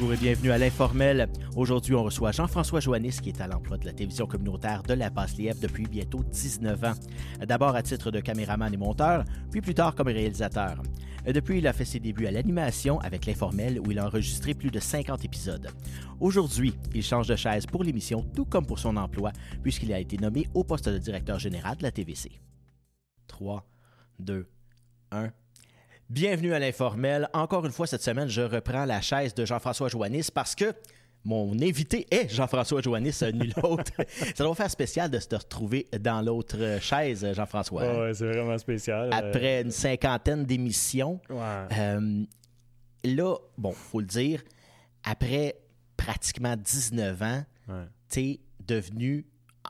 Bonjour et bienvenue à l'Informel. Aujourd'hui, on reçoit Jean-François Joannis, qui est à l'emploi de la télévision communautaire de la Basse-Lièvre depuis bientôt 19 ans. D'abord à titre de caméraman et monteur, puis plus tard comme réalisateur. Depuis, il a fait ses débuts à l'animation avec l'Informel, où il a enregistré plus de 50 épisodes. Aujourd'hui, il change de chaise pour l'émission, tout comme pour son emploi, puisqu'il a été nommé au poste de directeur général de la TVC. 3, 2, 1. Bienvenue à l'Informel. Encore une fois, cette semaine, je reprends la chaise de Jean-François Joannis parce que mon invité est Jean-François Joannis, nul autre. Ça doit faire spécial de se retrouver dans l'autre chaise, Jean-François. Ouais, c'est vraiment spécial. Après une cinquantaine d'émissions. Ouais. Euh, là, bon, faut le dire, après pratiquement 19 ans, Ouais. t'es devenu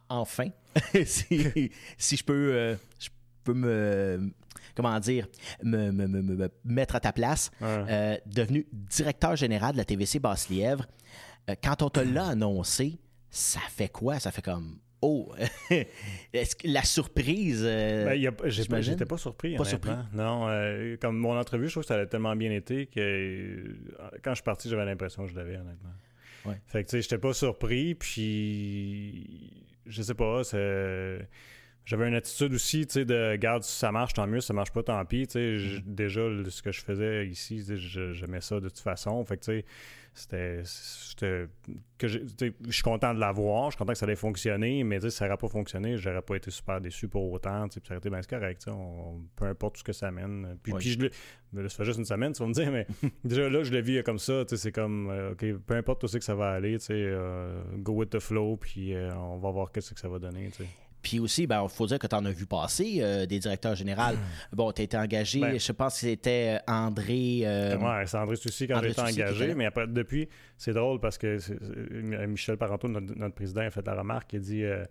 enfin, si, si je peux, euh, je peux me, comment dire, me, me- me- me- me mettre à ta place, Ouais. euh, devenu directeur général de la TVC Basse-Lièvre. Euh, quand on te l'a annoncé, ça fait quoi? Ça fait comme, oh, est-ce que la surprise... euh, Ben? J'étais pas surpris. Pas honnêtement. Non, euh, comme mon entrevue, je trouve que ça a tellement bien été que euh, quand je suis parti, j'avais l'impression que je l'avais, honnêtement. Ouais. Fait que, tu sais, j'étais pas surpris, puis je sais pas, c'est. J'avais une attitude aussi, tu sais, de garde, si ça marche, tant mieux, si ça marche pas, tant pis. Tu sais, Mm-hmm. je- déjà, ce que je faisais ici, j'aimais ça de toute façon. Fait que, tu sais, c'était. que Je suis content de l'avoir, je suis content que ça allait fonctionner, mais si ça n'aurait pas fonctionné, j'aurais pas été super déçu pour autant. Puis ça aurait été bien c'est correct. tu sais, on- peu importe ce que ça amène. Puis, Oui. puis je le- là, ça fait juste une semaine, tu vas me dire, mais déjà là, je le vis comme ça. tu sais, C'est comme, euh, OK, peu importe où c'est que ça va aller, tu sais, euh, go with the flow, puis euh, on va voir qu'est-ce que ça va donner. tu sais. Puis aussi, ben, il faut dire que tu en as vu passer euh, des directeurs généraux. Bon, tu as été engagé, Ben- je pense que c'était euh, André. euh, ouais, c'est André Soucy quand était engagé, mais après, depuis, c'est drôle parce que Michel Parenteau, notre, notre président, a fait la remarque, il dit, euh,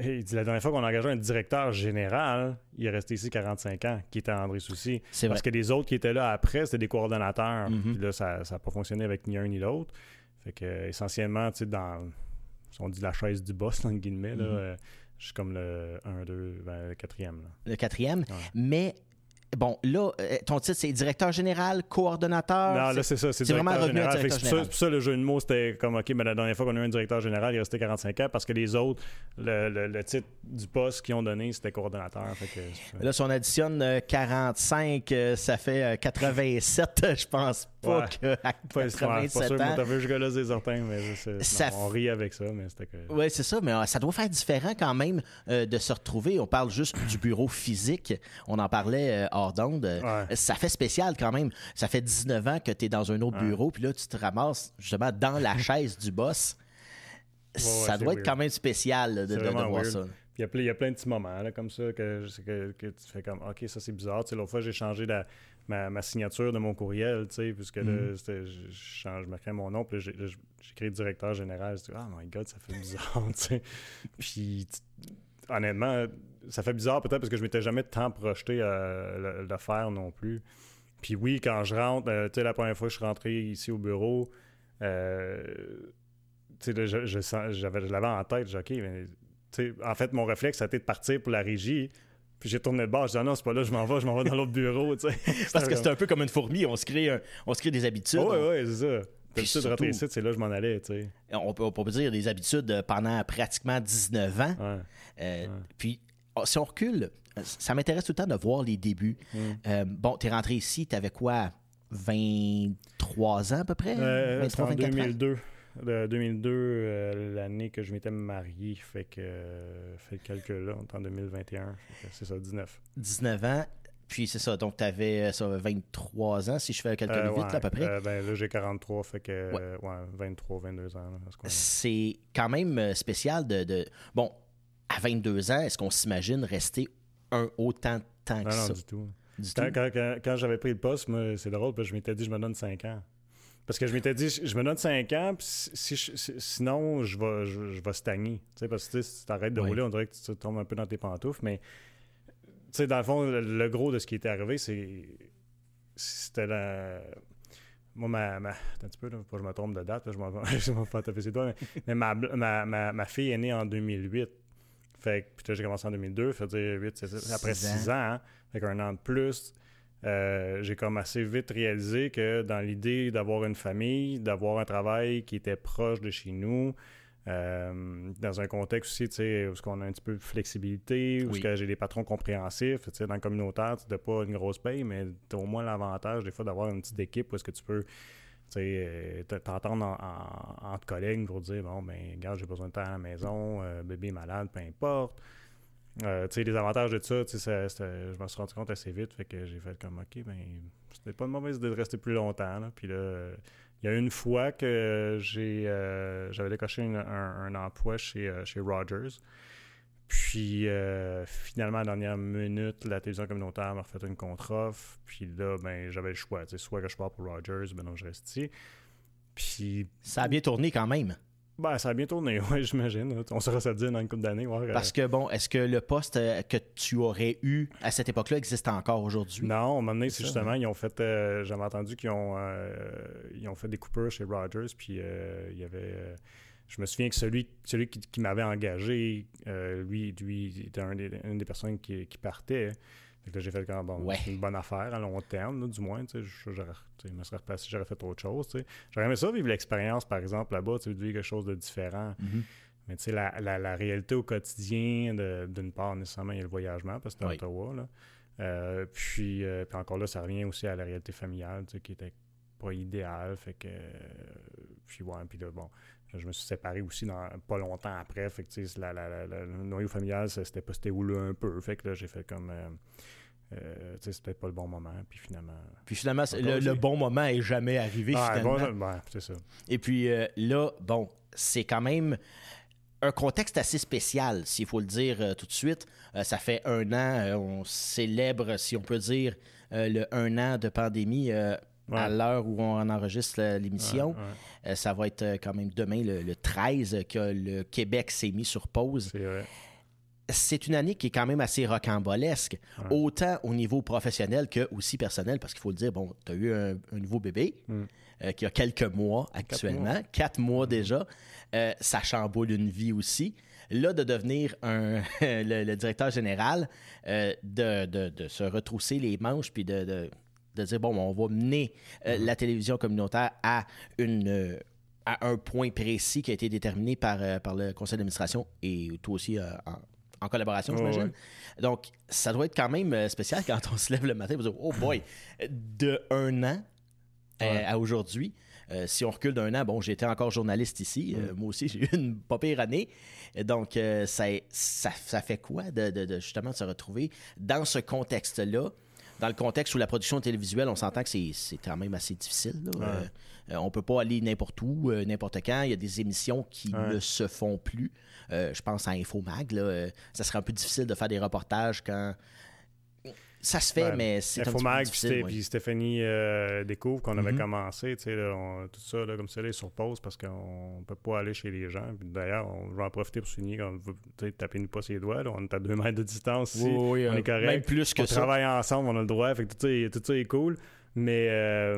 il dit la dernière fois qu'on a engagé un directeur général, il est resté ici 45 ans, qui était André Soucy. C'est vrai. Parce que les autres qui étaient là après, c'était des coordonnateurs. Mhm. Puis là, ça n'a pas fonctionné avec ni un ni l'autre. Fait que, essentiellement, tu sais, dans, on dit la chaise du boss, entre guillemets, là, Mhm. Euh, je suis comme le 1, 2, ben, le quatrième. Là. le quatrième. Mais, bon, là, euh, ton titre, c'est directeur général, coordonnateur. Non, là, c'est- ça. C'est vraiment directeur revenu à directeur c'est pour ça- général. c'est pour ça, le jeu de mots, c'était comme, OK, mais la dernière fois qu'on a eu un directeur général, il restait 45 ans parce que les autres, le, le- le titre du poste qu'ils ont donné, c'était coordonnateur. Fait que, c'est- Là, si on additionne euh, 45, euh, ça fait euh, 87. Je pense pas Ouais. que à Pas, ouais, pas sûr 87 ans. t'as vu jusque-là des orteils, mais c'est- Ça non, on rit avec ça, mais c'était que... Oui, c'est ça, mais euh, ça doit faire différent quand même euh, de se retrouver. On parle juste du bureau physique. On en parlait euh, hors d'onde. Ouais. Ça fait spécial quand même. Ça fait 19 ans que tu es dans un autre bureau, puis là, tu te ramasses justement dans la chaise du boss. ça doit être weird. quand même spécial là, de, de- voir weird. ça. Il y a plein- il y, a plein de petits moments là, comme ça que, que tu fais comme OK, ça c'est bizarre. Tu sais, l'autre fois, j'ai changé la- ma, ma signature de mon courriel, tu sais, puisque là, Mhm. je, je change, je mon nom, puis écrit directeur général. Je dis, oh my god, ça fait bizarre, tu sais. Puis honnêtement, ça fait bizarre peut-être parce que je m'étais jamais tant projeté à le, le faire non plus. Puis oui, quand je rentre, euh, tu sais, la première fois que je suis rentré ici au bureau, euh, tu sais, là, je, je sens- je l'avais en tête, j'ai dit, OK, mais, tu sais, en fait, mon réflexe, ça a été de partir pour la régie. Puis j'ai tourné de bord, je dis, ah non, c'est pas là, je m'en vais, je m'en vais dans l'autre bureau, tu sais. Parce que c'est un peu comme une fourmi. On se crée, un- on se crée des habitudes. Oui, oui, c'est ça. Puis Puis de rentrer surtout- ici, c'est là que je m'en allais, tu sais. On, peut, on peut dire des habitudes euh, pendant pratiquement 19 ans. Ouais. Euh, Ouais. Puis, oh, si on recule, ça m'intéresse tout le temps de voir les débuts. Mm. Euh, bon, tu es rentré ici, tu avais quoi 23 ans à peu près? Euh, 23, c'était en 24 ans? 2002. Le 2002, euh, l'année que je m'étais marié, fait que euh, fait le calcul là, on est en 2021, Fait que c'est ça, 19. 19 ans. Puis c'est ça, donc tu avais 23 ans, si je fais le calcul Euh, vite, ouais, là, à peu près. euh, ben là, j'ai 43, fait que Ouais. euh, ouais, 23, 22 ans. ce. C'est quand même euh, spécial de, de- Bon, à 22 ans, est-ce qu'on s'imagine rester un autant de temps que Non, ça? non, du tout. Du Quand, tout? quand- quand- j'avais pris le poste, c'est drôle, parce que je m'étais dit, je me donne 5 ans. Parce que je m'étais dit, je me donne 5 ans, puis si, sinon, je vais, je, je vais stagner. Tu sais, parce que si tu arrêtes de Oui. rouler, on dirait que tu tombes un peu dans tes pantoufles. Mais, tu sais, dans le fond, le, le gros de ce qui était arrivé, c'est. C'était la. Moi, ma, ma- attends un petit peu, là, pas que je me trompe de date, là, je m'en vais pas taper ses doigts, mais, mais ma, ma, ma, ma fille est née en 2008. Fait que, puis j'ai commencé en 2002, fait dire 8, c'est ça, après Six ans. 6 ans, hein, fait qu'un an de plus. Euh, j'ai comme assez vite réalisé que dans l'idée d'avoir une famille, d'avoir un travail qui était proche de chez nous, euh, dans un contexte aussi, tu sais, où on a un petit peu de flexibilité, où j'ai des patrons compréhensifs, tu sais, dans le communautaire, tu n'as pas une grosse paye, mais tu as au moins l'avantage des fois d'avoir une petite équipe où est-ce que tu peux euh, t'entendre en, entre collègues pour dire bon ben regarde j'ai besoin de temps à la maison euh, bébé malade peu importe euh, les avantages de ça, je me suis rendu compte assez vite fait que j'ai fait comme ok ben c'était pas une mauvaise idée de rester plus longtemps là. puis là il y a une fois que j'ai j'avais décoché un, emploi chez, chez Rogers puis euh, finalement, à la dernière minute, la télévision communautaire m'a refait une contre-offre. Puis là, ben, j'avais le choix. Soit que je pars pour Rogers, ben non, je reste ici. Puis. Ça a bien tourné quand même. Ben, ça a bien tourné, oui, j'imagine. On sera ça dire dans une couple d'années. Euh. Parce que, bon, est-ce que le poste euh, que tu aurais eu à cette époque-là existe encore aujourd'hui? Non, à un moment donné, c'est justement, ils ont fait. J'avais entendu qu'ils ont, ils ont fait des coupures chez Rogers, puis il y avait je me souviens que celui, celui qui, m'avait engagé, euh, lui, lui était une des personnes qui, partait. J'ai fait comme bon, une bonne affaire à long terme, du moins. Je, je, me serais replacé, j'aurais fait autre chose. J'aurais aimé ça vivre l'expérience, par exemple, là-bas, de vivre quelque chose de différent. Mm-hmm. Mais tu sais, la, la, réalité au quotidien, d'une part, nécessairement, il y a le voyagement, parce que c'est Ottawa. Là. Euh, puis, euh, puis encore là, ça revient aussi à la réalité familiale, qui était pas idéale. Fait que. puis, ouais, puis là, bon, je me suis séparé aussi dans, pas longtemps après. Fait que, la, la, le noyau familial, c'était pas c'était un peu. Fait que là, j'ai fait comme. Euh, euh peut-être pas le bon moment. Puis finalement. Puis finalement, le, bon moment est jamais arrivé. Ah, finalement. Bon, c'est ça. Et puis euh, là, bon, c'est quand même un contexte assez spécial, s'il faut le dire euh, tout de suite. ça fait un an, on célèbre, si on peut dire, le un an de pandémie à l'heure où on enregistre l'émission. Euh, ça va être euh, quand même demain, le, 13, que le Québec s'est mis sur pause. C'est une année qui est quand même assez rocambolesque, autant au niveau professionnel que aussi personnel, parce qu'il faut le dire, bon, tu as eu un, nouveau bébé mm. euh, qui a quelques mois actuellement, quatre mois, mm. déjà. ça chamboule une vie aussi là, de devenir un, le, directeur général, de, se retrousser les manches puis de, de dire, bon, on va mener euh, mm-hmm. la télévision communautaire à une euh, à un point précis qui a été déterminé par, euh, par le conseil d'administration et toi aussi en, collaboration, j'imagine. Donc, ça doit être quand même spécial quand on se lève le matin et dire, oh boy, de un an à aujourd'hui. si on recule d'un an, bon, j'étais encore journaliste ici. Mm. moi aussi, j'ai eu une pas pire année. Donc, ça, ça, fait quoi de, de, justement de se retrouver dans ce contexte-là? Dans le contexte où la production télévisuelle, on s'entend que c'est quand même assez difficile. On ne euh, on peut pas aller n'importe où, euh, n'importe quand. Il y a des émissions qui ne se font plus. Euh, je pense à Infomag. Là, ça serait un peu difficile de faire des reportages quand ça se fait, mais c'est un peu difficile. puis Stéphanie euh, découvre qu'on avait mm-hmm. commencé, tu sais, tout ça, là, comme ça, là, sur pause parce qu'on peut pas aller chez les gens. D'ailleurs, on va en profiter pour souligner qu'on veut taper-nous pas ses doigts. on est à deux mètres de distance ici. on est correct. Même plus que on travaille ensemble, on a le droit. Fait que tout ça, tout ça est cool. Mais, euh,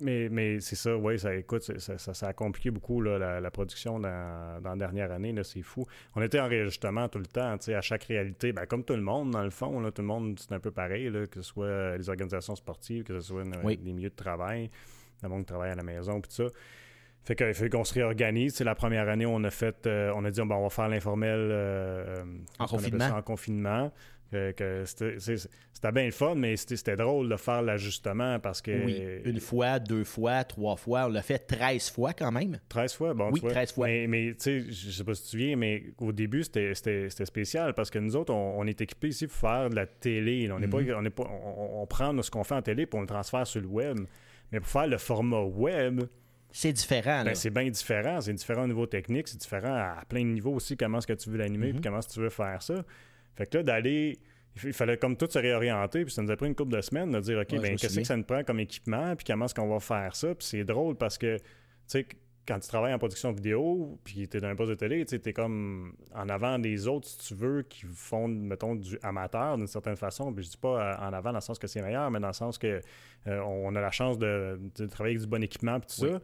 mais, mais c'est ça, oui, ça, écoute, ça, ça, a compliqué beaucoup la, production dans, dans, la dernière année, c'est fou. On était en réajustement tout le temps, à chaque réalité, ben, comme tout le monde, dans le fond, là, tout le monde, c'est un peu pareil, là, que ce soit les organisations sportives, que ce soit les milieux de travail, le monde qui travaille à la maison, puis tout ça. Fait qu'il fait qu'on se réorganise. C'est la première année, on a fait, euh, on a dit, on va faire l'informel euh, en confinement. en confinement que, c'était bien le fun, mais c'était drôle de faire l'ajustement parce que. Oui, une fois, deux fois, trois fois. On l'a fait 13 fois quand même. 13 fois, bon. Oui, 13 fois. Mais, tu sais, je sais pas si tu viens, mais au début, c'était spécial parce que nous autres, on, est équipés ici pour faire de la télé. On, est pas, mhm. on, pas, on, prend ce qu'on fait en télé pour on le transfère sur le web. Mais pour faire le format web. C'est différent. Ben, c'est bien différent. C'est différent au niveau technique. C'est différent à plein de niveaux aussi. Comment est-ce que tu veux l'animer mm comment est-ce que tu veux faire ça. Fait que là, d'aller. Il fallait comme tout se réorienter, puis ça nous a pris une couple de semaines de dire, OK, ben, qu'est-ce que ça nous prend comme équipement, puis comment est-ce qu'on va faire ça? Puis c'est drôle parce que, tu sais, quand tu travailles en production vidéo, puis tu es dans un poste de télé, tu es comme en avant des autres, si tu veux, qui font, mettons, du amateur d'une certaine façon. Puis je dis pas euh, en avant dans le sens que c'est meilleur, mais dans le sens que euh, on a la chance de, travailler avec du bon équipement, puis tout ça.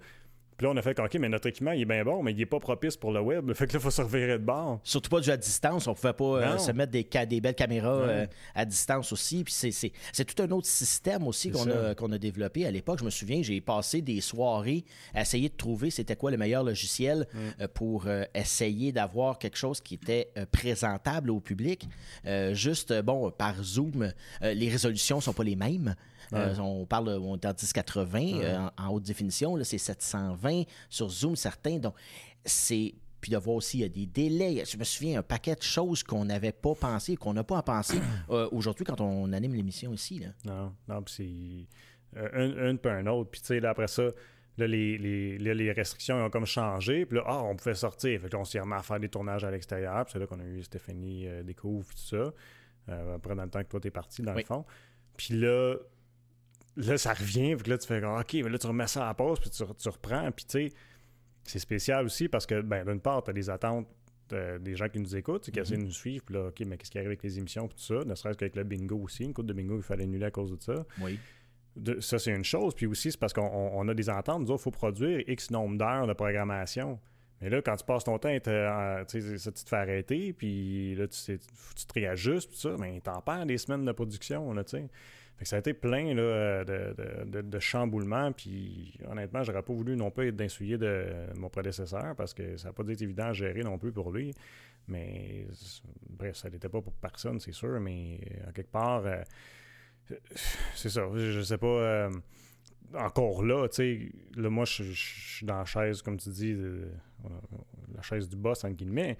Puis là, on a fait OK, mais notre équipement, il est bien bon, mais il n'est pas propice pour le web. Fait que là, il faut se revirer de bord. Surtout pas du à distance. On pouvait pas euh, se mettre des, des belles caméras euh, à distance aussi. Puis c'est tout un autre système aussi qu'on a, qu'on a développé. À l'époque, je me souviens, j'ai passé des soirées à essayer de trouver c'était quoi le meilleur logiciel mm. euh, pour essayer d'avoir quelque chose qui était présentable au public. juste, bon, par Zoom, les résolutions sont pas les mêmes. Euh, on parle on est en 1080 euh, en, haute définition, c'est 720 sur Zoom certains. Donc, c'est puis de voir aussi, il y a des délais. Je me souviens, un paquet de choses qu'on n'avait pas pensé, qu'on n'a pas à penser euh, aujourd'hui quand on anime l'émission ici. Là. Non, non, puis c'est un, un peu un autre. Puis tu sais, après ça, Là, les, les, restrictions ont comme changé. Puis là, ah, on pouvait sortir. Fait on s'est remis à faire des tournages à l'extérieur. Puis c'est là qu'on a eu Stéphanie Découvre, tout ça. après, dans le temps que toi, t'es parti, dans le fond. Puis là, là, ça revient, puis là, tu fais OK, mais là, tu remets ça à la pause, puis tu, reprends. Puis, tu sais, c'est spécial aussi parce que, ben, d'une part, tu as des attentes des gens qui nous écoutent, qui essaient de nous suivre, puis là, OK, mais qu'est-ce qui arrive avec les émissions, puis tout ça, ne serait-ce qu'avec le bingo aussi. Une coupe de bingo, il fallait annuler à cause de ça. Oui. ça, c'est une chose. Puis aussi, c'est parce qu'on a des ententes. Nous il faut produire X nombre d'heures de programmation. Mais là, quand tu passes ton temps, euh, ça, tu te fait arrêter, puis là, tu, tu te réajustes, tout ça, mais t'en perds des semaines de production, là, tu sais ça a été plein là, de, de, chamboulements. Puis honnêtement, j'aurais pas voulu non plus être d'insuyer de mon prédécesseur parce que ça n'a pas été évident à gérer non plus pour lui. Mais bref, ça n'était pas pour personne, c'est sûr. Mais en quelque part, euh, c'est ça. Je, sais pas. Euh, encore là, tu sais, là, moi, je suis dans la chaise, comme tu dis, la chaise du boss, en guillemets.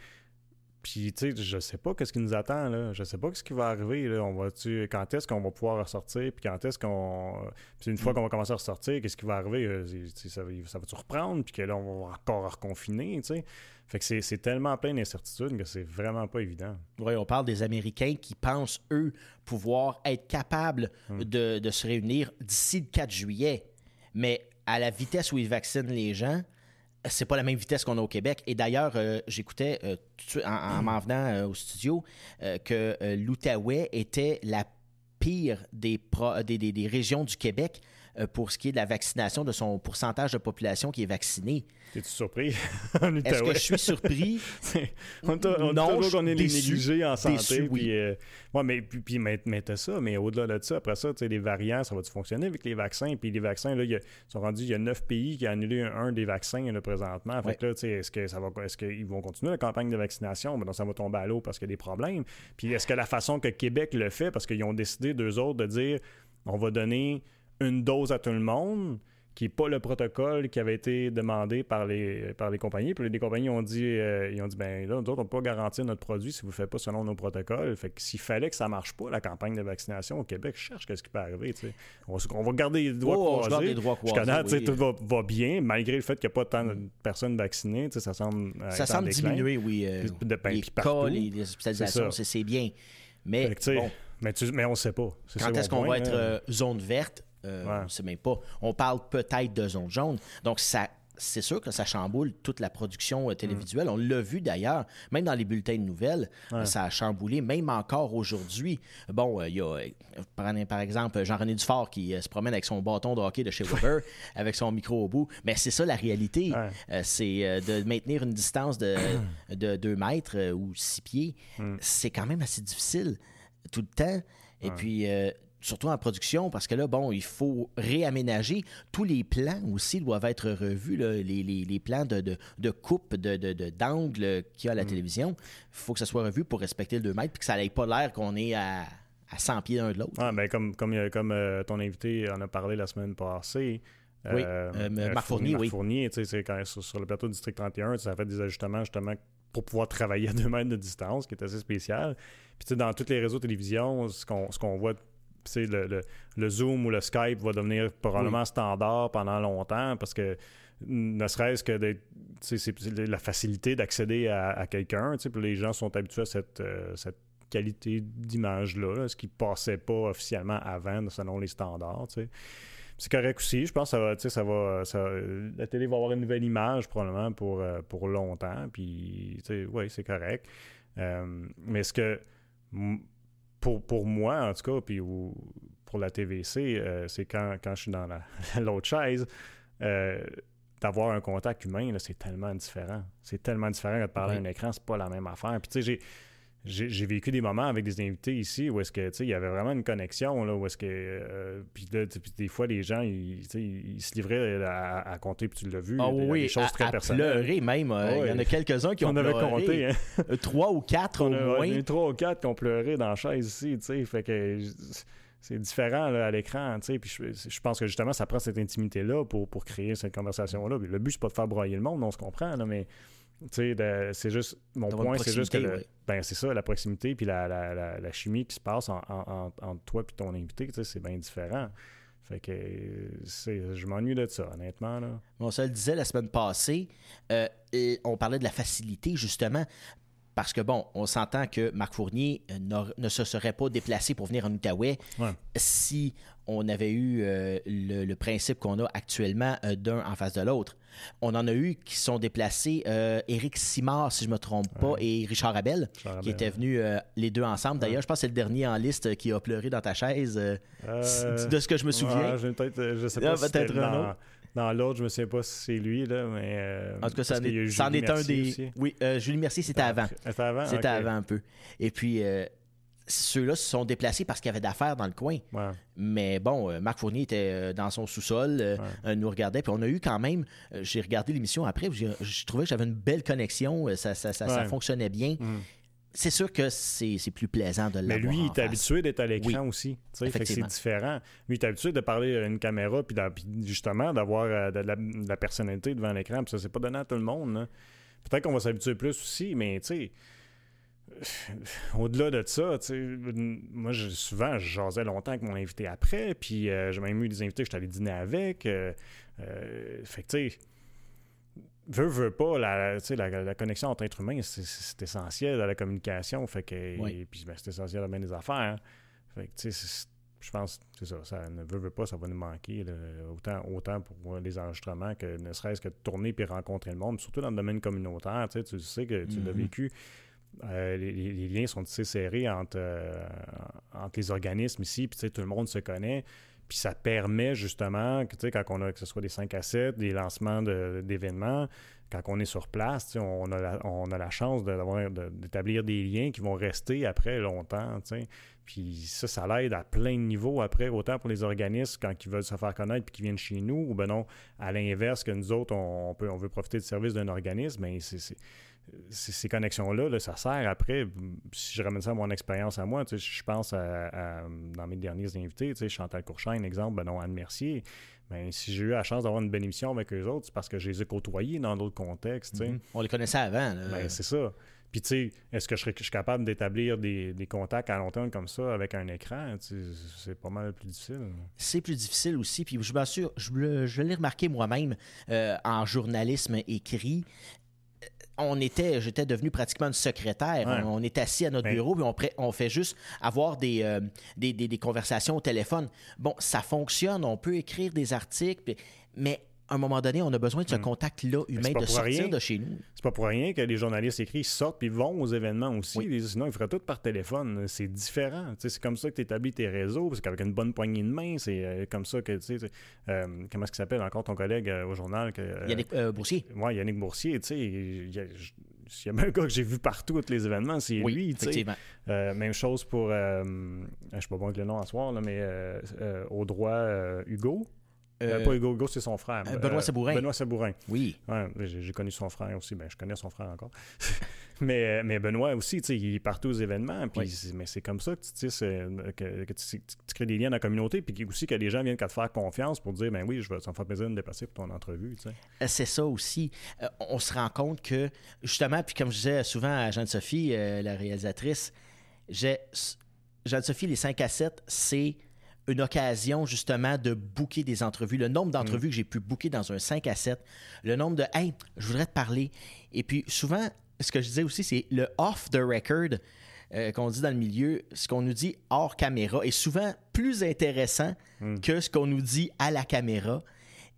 Puis, tu sais, je sais pas qu'est-ce qui nous attend, là. Je sais pas ce qui va arriver, là. On va -tu, quand est-ce qu'on va pouvoir ressortir, puis quand est-ce qu'on... Puis une fois mm. qu'on va commencer à ressortir, qu'est-ce qui va arriver? Euh, ça, ça va-tu reprendre? Puis que là, on va encore reconfiner, tu sais? Fait que c'est tellement plein d'incertitudes que c'est vraiment pas évident. Oui, on parle des Américains qui pensent, eux, pouvoir être capables mm. de, de se réunir d'ici le 4 juillet. Mais à la vitesse où ils vaccinent les gens, c'est pas la même vitesse qu'on a au Québec. Et d'ailleurs, euh, j'écoutais euh, en, m'en venant euh, au studio que l'Outaouais était la pire des, régions du Québec pour ce qui est de la vaccination, de son pourcentage de population qui est vaccinée. Es-tu surpris? Est-ce que je suis surpris? on non, on est négligé en santé. oui. Puis, ouais, mais puis, mais, ça, mais au-delà de ça, après ça, les variants, ça va-tu fonctionner avec les vaccins? Puis les vaccins, là, ils sont rendus, il y a neuf pays qui ont annulé un, des vaccins là, présentement. Fait là, est-ce que ça va est-ce qu'ils vont continuer la campagne de vaccination? Ben, ça va tomber à l'eau parce qu'il y a des problèmes. Puis est-ce que la façon que Québec le fait, parce qu'ils ont décidé, d'eux autres, de dire on va donner une dose à tout le monde, qui n'est pas le protocole qui avait été demandé par les, par les compagnies. Puis les compagnies ont dit, euh, ils ont dit ben là, nous autres, on ne peut pas garantir notre produit si vous ne faites pas selon nos protocoles. Fait que s'il fallait que ça ne marche pas, la campagne de vaccination au Québec, je cherche qu'est-ce qui peut arriver. On, on, va garder les doigts oh, croisés. Je tout va, bien, malgré le fait qu'il n'y a pas tant de personnes vaccinées. Ça semble euh, Ça semble diminuer, oui. Euh, ben, les cas, les, hospitalisations, c'est bien. Mais, bon, mais, mais on ne sait pas. Quand est-ce qu'on va être zone verte? Euh, on ne sait même pas. On parle peut-être de zone jaune. Donc, ça, c'est sûr que ça chamboule toute la production euh, télévisuelle. On l'a vu d'ailleurs, même dans les bulletins de nouvelles, ça a chamboulé, même encore aujourd'hui. Bon, euh, il y a, par exemple, Jean-René Dufort qui se promène avec son bâton de hockey de chez Weber, avec son micro au bout. Mais c'est ça la réalité. c'est de maintenir une distance de, de 2 mètres ou 6 pieds. Mm. C'est quand même assez difficile tout le temps. Et puis, surtout en production, parce que là, bon, il faut réaménager. Tous les plans aussi doivent être revus, les, plans de, de, coupe, d'angle de, qu'il y a à la mm. télévision. Il faut que ça soit revu pour respecter le 2 mètres, puis que ça n'aille pas l'air qu'on est à, à 100 pieds l'un de l'autre. Ah, ben comme, comme, comme euh, ton invité en a parlé la semaine passée. Oui, euh, euh, Marc Fournier, Marc Fournier, tu sais, quand sur, sur, le plateau du District 31, ça a fait des ajustements justement pour pouvoir travailler à 2 mètres de distance, qui est assez spécial. Puis tu sais, dans tous les réseaux de télévision, ce qu'on ce qu'on voit le, le, Zoom ou le Skype va devenir probablement standard pendant longtemps parce que ne serait-ce que c'est la facilité d'accéder à, quelqu'un. Les gens sont habitués à cette, euh, cette qualité d'image-là, ce qui ne passait pas officiellement avant selon les standards. C'est correct aussi. Je pense que ça va, ça va la télé va avoir une nouvelle image probablement pour, euh, pour longtemps. Puis, oui, c'est correct. Euh, mais ce que pour, moi, en tout cas, puis pour la TVC, euh, c'est quand, quand je suis dans l'autre chaise, euh, d'avoir un contact humain, c'est tellement différent. C'est tellement différent que de parler à un écran, c'est pas la même affaire. Puis tu sais, j'ai vécu des moments avec des invités ici où est-ce que il y avait vraiment une connexion là où est-ce que euh, puis des fois les gens ils, ils se livraient à, compter puis tu l'as vu ah, oui, des choses très personnelles pleurer même euh, il y en a quelques-uns qui ont on avait compté hein. Euh, trois ou quatre au moins a, trois ou quatre qui ont pleuré dans la chaise ici tu sais fait que c'est différent à l'écran, tu sais, puis je, pense que justement, ça prend cette intimité-là pour, pour créer cette conversation-là. Le but, c'est pas de faire broyer le monde, on se comprend, là, mais c'est juste. Mon point, c'est juste que. Ben, c'est ça, la proximité puis la, la, la, chimie qui se passe entre toi et ton invité, c'est bien différent. Fait que je m'ennuie de ça, honnêtement. Là. On se le disait la semaine passée, euh, et on parlait de la facilité, justement. Parce que, bon, on s'entend que Marc Fournier euh, ne se serait pas déplacé pour venir en Outaouais si on avait eu euh, le, principe qu'on a actuellement euh, d'un en face de l'autre. On en a eu qui sont déplacés, Éric Simard, si je ne me trompe pas, et Richard Abel, qui étaient venus les deux ensemble. D'ailleurs, je pense que c'est le dernier en liste qui a pleuré dans ta chaise, de ce que je me souviens. je sais pas ah, peut-être un autre. Dans l'autre, je me souviens pas si c'est lui, là, mais. Euh, en tout cas, ça en est, un des. Oui, euh, Julie Mercier, c'était ah, avant. C'était avant? C'était avant un peu. Et puis, euh, ceux-là se sont déplacés parce qu'il y avait d'affaires dans le coin. Mais bon, Marc Fournier était dans son sous-sol, nous regardait. Puis on a eu quand même. J'ai regardé l'émission après, je trouvais que j'avais une belle connexion, ça, ça, ça, fonctionnait bien. Mm c'est sûr que c'est plus plaisant de l'avoir. Mais lui, il est habitué d'être à l'écran aussi. c'est différent. Lui, il est habitué de parler à une caméra, puis, justement d'avoir euh, de, la, personnalité devant l'écran. Puis ça, c'est pas donné à tout le monde. Peut-être qu'on va s'habituer plus aussi, mais tu sais. Au-delà de ça, moi, je, souvent, je jasais longtemps avec mon invité après, puis euh, j'ai même eu des invités que je allé dîner avec. Euh, fait que, tu sais, veut, veut pas, la, la, la connexion entre êtres humains, c'est essentiel à la communication. Fait que, et, puis ben, c'est essentiel à bien des affaires. Fait que, je pense que c'est ça. Ça ne veut, veut pas, ça va nous manquer. autant, autant pour les enregistrements que ne serait-ce que de tourner puis rencontrer le monde, surtout dans le domaine communautaire. Tu sais que tu l'as mm-hmm. vécu. Euh, les, liens sont assez serrés entre, euh, les organismes ici, puis tout le monde se connaît. Puis ça permet justement, que, quand on a, que ce soit des 5 à 7, des lancements d'événements, quand on est sur place, on a, la, on a la chance d'établir des liens qui vont rester après longtemps. Puis ça, ça l'aide à plein de niveaux après, autant pour les organismes quand ils veulent se faire connaître puis qu'ils viennent chez nous, ou ben non, à l'inverse, que nous autres, on, peut, on veut profiter du service d'un organisme, mais c'est ces connexions-là, ça sert après, si je ramène ça à mon expérience à moi, je pense à, dans mes derniers invités, Chantal Courchain, exemple, non Anne Mercier. Ben, si j'ai eu la chance d'avoir une bonne émission avec eux autres, c'est parce que je les ai côtoyés dans d'autres contextes. Mm-hmm. On les connaissait avant. Ben, c'est ça. Puis, tu sais, est-ce que je, suis capable d'établir des, contacts à long terme comme ça avec un écran? C'est pas mal plus difficile. C'est plus difficile aussi. Puis, je m'assure, je, je l'ai remarqué moi-même euh, en journalisme écrit on était, j'étais devenu pratiquement une secrétaire. On, est assis à notre bureau puis on, on, fait juste avoir euh, des, des, conversations au téléphone. Bon, ça fonctionne, on peut écrire des articles, mais à un moment donné, on a besoin de ce hmm. contact-là humain, de sortir de chez nous. C'est pas pour rien que les journalistes écrits sortent puis vont aux événements aussi. Sinon, ils feraient tout par téléphone. C'est différent. C'est comme ça que tu établis tes réseaux, parce qu'avec une bonne poignée de main, c'est euh, comme ça que, tu sais, euh, comment est-ce qu'il s'appelle encore ton collègue euh, au journal? Que, Yannick Boursier. Oui, Yannick Boursier, tu sais, il y a même un gars que j'ai vu partout à tous les événements, c'est lui. Effectivement. même chose pour, je ne sais pas bon avec le nom à soir, là, mais au droit Hugo. Euh, pas Hugo, Hugo c'est son frère. Euh, Benoît Sabourin. Benoît Sabourin. Oui. j'ai connu son frère aussi. Ben, je connais son frère encore. mais, mais Benoît aussi, il est partout aux événements. Puis Mais c'est comme ça que, tu, que, que tu, crées des liens dans la communauté. Puis aussi que les gens viennent qu'à te faire confiance pour dire ben oui, je vais, ça me fait plaisir de me dépasser pour ton entrevue. Euh, c'est ça aussi. on se rend compte que, justement, puis comme je disais souvent à Jeanne-Sophie, la réalisatrice, j'ai. Jeanne-Sophie, les 5 à 7, c'est une occasion justement de booker des entrevues. Le nombre d'entrevues mm. que j'ai pu booker dans un 5 à 7, le nombre de Hey, je voudrais te parler. Et puis souvent, ce que je disais aussi, c'est le off the record euh, qu'on dit dans le milieu, ce qu'on nous dit hors caméra est souvent plus intéressant mm. que ce qu'on nous dit à la caméra.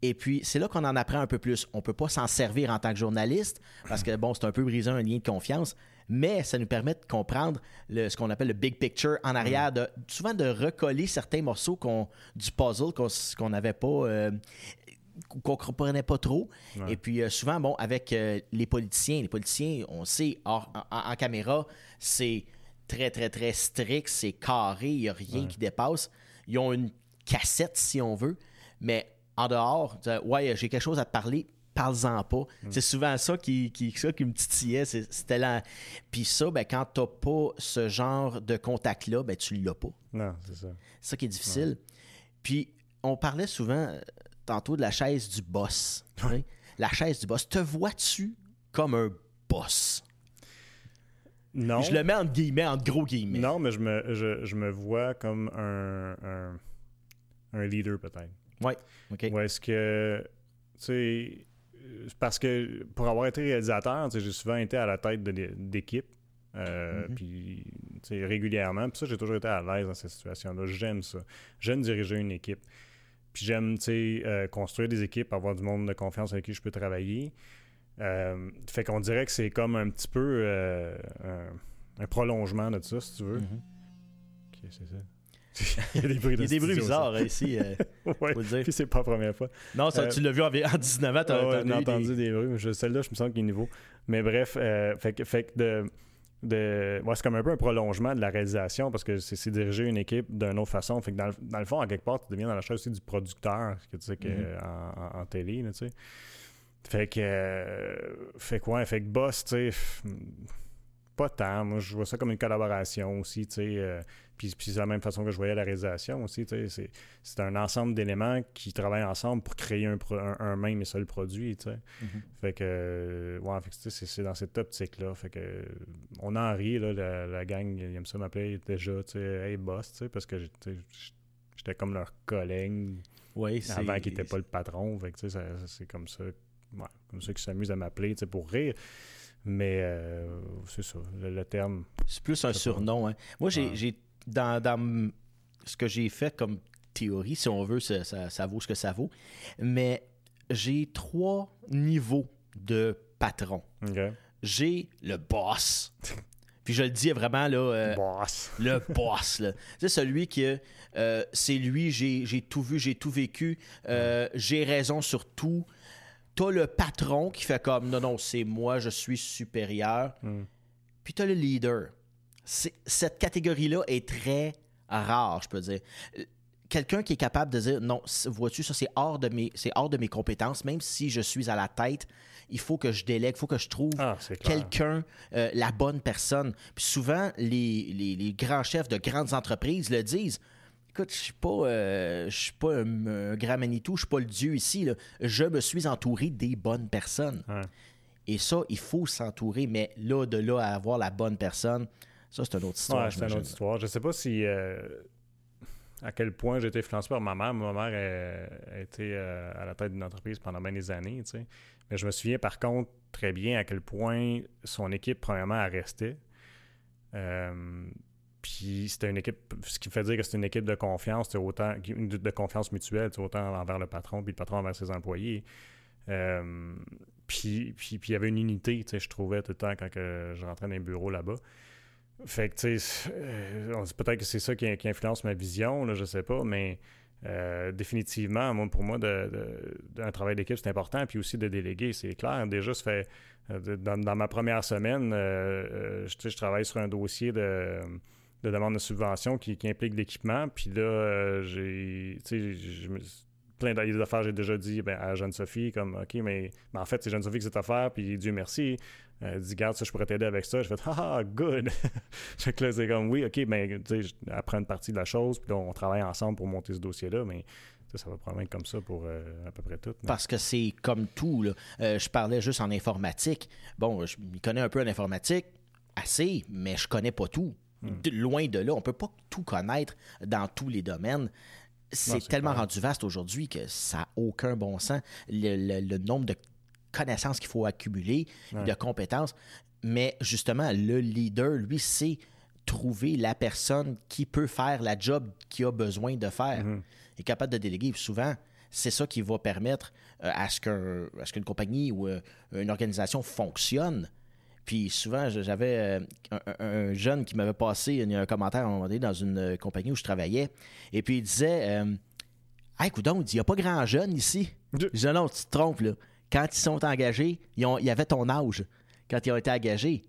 Et puis, c'est là qu'on en apprend un peu plus. On ne peut pas s'en servir en tant que journaliste parce que, bon, c'est un peu briser un lien de confiance mais ça nous permet de comprendre ce qu'on appelle le big picture en arrière, de, souvent de recoller certains morceaux du puzzle qu'on n'avait pas. Euh, qu'on comprenait pas trop. Ouais. Et puis euh, souvent, bon, avec euh, les politiciens, les politiciens, on sait, hors- en, caméra, c'est très, très, très strict, c'est carré, il n'y a rien qui dépasse. Ils ont une cassette, si on veut, mais en dehors, ouais, j'ai quelque chose à te parler, parle-en pas. C'est souvent ça qui, qui, ça qui me titillait. C'était. Puis ça, ben, quand tu pas ce genre de contact-là, ben, tu l'as pas. Non, c'est ça. C'est ça qui est difficile. Puis, on parlait souvent euh, tantôt de la chaise du boss. La chaise du boss. Te vois-tu comme un boss? Non. Je le mets entre guillemets, entre gros guillemets. Non, mais je me, je, je me vois comme un, un, un leader, peut-être. Oui, OK. Ou est-ce que, tu sais, parce que pour avoir été réalisateur, j'ai souvent été à la tête d'équipe, euh, Mhm. puis, régulièrement. Puis ça, j'ai toujours été à l'aise dans cette situation-là. J'aime ça. J'aime diriger une équipe. Puis j'aime, euh, construire des équipes, avoir du monde de confiance avec qui je peux travailler. Euh, fait qu'on dirait que c'est comme un petit peu euh, un, un prolongement de ça, si tu veux. Mhm. Ok, c'est ça. Il y a des bruits, Il y a de des bruits studio, ça. bizarres hein, ici, euh, Ouais. faut le dire. Puis c'est pas la première fois. Non, ça, Euh, tu l'as vu en, en 19 ans, t'as ouais, entendu des- des, bruits. mais Celle-là, je me sens qu'il est nouveau. Mais bref, euh, fait, que- fait que de. de ouais, c'est comme un peu un prolongement de la réalisation parce que c'est diriger une équipe d'une autre façon. Fait que dans, le- dans le fond, en quelque part, tu deviens dans la chaise aussi du producteur que tu sais, que, Mhm. en, en- en télé. Là, tu sais. Fait que. euh, fait que, ouais, fait que boss, tu sais. Pas tant. Moi, je vois ça comme une collaboration aussi, tu sais. euh, puis, puis c'est la même façon que je voyais la réalisation aussi, tu sais. C'est- C'est un ensemble d'éléments qui travaillent ensemble pour créer un, un, un même et seul produit, tu sais. Mhm. Fait que, euh, ouais, c'est dans cette optique-là. Fait que, on en rit, là, la, la gang, ils aiment ça m'appeler déjà, tu sais, hey boss, tu sais, parce que, j'étais comme leur collègue c'est- avant qu'ils n'étaient pas le patron. Fait que, tu sais, c'est comme ça, ouais, comme ça qu'ils s'amusent à m'appeler, tu sais, pour rire. Mais, euh, c'est ça, le, le terme. C'est plus un surnom. hein. Moi, j'ai, Ouais. dans, dans ce que j'ai fait comme théorie, si on veut, ça, ça- ça vaut ce que ça vaut. Mais j'ai trois niveaux de patron. J'ai le boss. Puis je le dis vraiment, là, euh, boss. le boss. là. C'est celui qui, euh, c'est lui, j'ai, j'ai tout vu, j'ai tout vécu, euh, j'ai raison sur tout. T'as le patron qui fait comme, non, non, c'est moi, je suis supérieur. Mm. Puis t'as le leader. C'est- cette catégorie-là est très rare, je peux dire. Euh, Quelqu'un qui est capable de dire non, vois-tu, ça c'est hors de mes, c'est hors de mes compétences. Même si je suis à la tête, il faut que je délègue, il faut que je trouve Ah, quelqu'un, euh, la bonne personne. Puis souvent, les, les- les grands chefs de grandes entreprises le disent. Écoute, je suis pas, euh, je suis pas un, un grand Manitou, je suis pas le dieu ici. là. Je me suis entouré des bonnes personnes. Ouais. Et ça, il faut s'entourer, mais là, de là à avoir la bonne personne, ça, c'est une autre histoire. Ouais, c'est une autre histoire. Je sais pas si euh, à quel point j'ai été influencé par ma mère. Ma mère elle, a été euh, à la tête d'une entreprise pendant bien des années, tu sais. Mais je me souviens par contre très bien à quel point son équipe, premièrement, elle restait. Euh, puis c'était une équipe, ce qui fait dire que c'est une équipe de confiance, autant de, confiance mutuelle, autant envers le patron, puis le patron envers ses employés. Euh, puis, puis, puis il y avait une unité, je trouvais tout le temps quand que je rentrais dans les bureaux là-bas. Fait que, tu sais, euh, peut-être que c'est ça qui, influence ma vision, là, je sais pas, mais euh, définitivement, pour moi, un travail d'équipe, c'est important, puis aussi de déléguer, c'est clair. Déjà, ça fait, dans, ma première semaine, je, je travaille sur un dossier de, de demande de subvention qui, qui implique l'équipement, puis là, euh, j'ai, plein d'a- d'affaires, j'ai déjà dit ben, à Jeanne-Sophie, comme, OK, mais, mais en fait, c'est Jeanne-Sophie qui cette affaire, puis Dieu merci. Elle dit, garde ça, je pourrais t'aider avec ça. Je fais, ah, good. fait que là, c'est comme, oui, OK, ben, tu sais, une partie de la chose, puis là, on travaille ensemble pour monter ce dossier-là, mais ça, va probablement être comme ça pour euh, à peu près tout. mais- Parce que c'est comme tout. là. Euh, je parlais juste en informatique. Bon, je m'y connais un peu en informatique, assez, mais je connais pas tout. De- loin de là, on peut pas tout connaître dans tous les domaines. C'est tellement clair. rendu vaste aujourd'hui que ça n'a aucun bon sens. Le, le- le nombre de connaissances qu'il faut accumuler, Ouais. de compétences. Mais justement, le leader, lui, c'est trouver la personne qui peut faire la job qu'il a besoin de faire. Mhm. Il est capable de déléguer. Souvent, c'est ça qui va permettre euh, à ce qu'un- à ce qu'une compagnie ou euh, une organisation fonctionne. Puis souvent, j'avais euh, un, un- un jeune qui m'avait passé un, un commentaire à un moment donné dans une euh, compagnie où je travaillais. Et puis il disait euh, Hey, coudonc, il dit, il n'y a pas grand jeune ici. Je dis, non, tu te trompes, là. Quand ils sont engagés, ils, ont, ils avaient ton âge quand ils ont été engagés.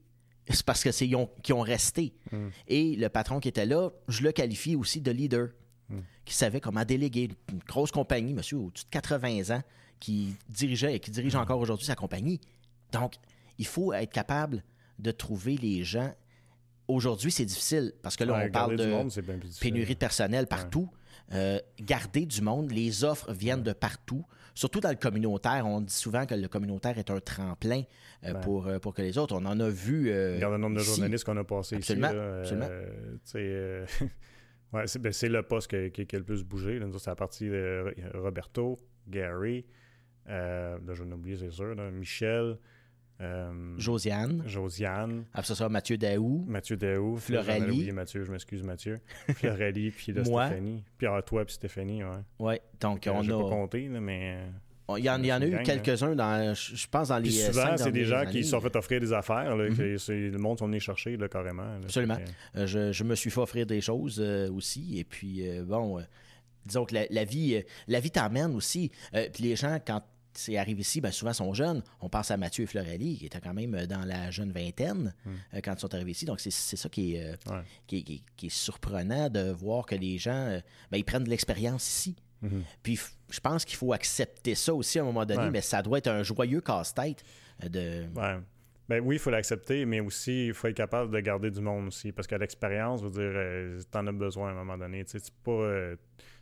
C'est parce que c'est ils ont, qu'ils ont resté. Mm. Et le patron qui était là, je le qualifie aussi de leader, Mm. qui savait comment déléguer une grosse compagnie, monsieur au-dessus de 80 ans, qui dirigeait et qui dirige Mm. encore aujourd'hui sa compagnie. Donc, il faut être capable de trouver les gens. Aujourd'hui, c'est difficile parce que là, Ouais, on parle de monde, pénurie de personnel partout. Euh, garder du monde, les offres viennent de partout. Surtout dans le communautaire, on dit souvent que le communautaire est un tremplin euh, Ouais. pour, euh, pour que les autres. On en a vu. euh, Regarde le nombre de ici. journalistes qu'on a passé Absolument, ici. là, absolument. tu sais, ouais, c'est ben, c'est le poste qui, qui a le plus bougé. C'est à partir de Roberto, Gary, euh, là, je vais en oublier, c'est sûr, là, Michel, euh, Josiane, Josiane, après ça, ça, Mathieu Daou. Mathieu Daou. Floralie. oublié Mathieu, je m'excuse, Mathieu. Floralie, puis là, Moi. Stéphanie. Puis ah, toi, puis Stéphanie, ouais. Ouais, donc on J'ai pas a. compté, là, mais... euh, Il y en, il y en a eu gang, quelques-uns dans, je pense, dans les. Puis euh, souvent, c'est des gens qui se sont fait offrir des affaires, là, Mhm. que le monde sont venus chercher, là, carrément. là. Absolument. Euh, je, je me suis fait offrir des choses euh, aussi. Et puis, euh, bon, euh, disons que la, la vie euh, la vie t'emmène aussi. Euh, puis les gens, quand c'est arrivé ici, ben, souvent sont jeunes. On pense à Mathieu et Florelli, qui étaient quand même euh, dans la jeune vingtaine Mm. euh, quand ils sont arrivés ici. Donc, c'est ça qui est, euh, Ouais. qui, est- qui est- qui est surprenant de voir que les gens, euh, ben, ils prennent de l'expérience ici. Mhm. Puis je pense qu'il faut accepter ça aussi à un moment donné, Ouais. mais ça doit être un joyeux casse-tête de... Ouais. Ben oui, il faut l'accepter, mais aussi, il faut être capable de garder du monde aussi. Parce que l'expérience, je veux dire, t'en as besoin à un moment donné. Tu sais, c'est pas,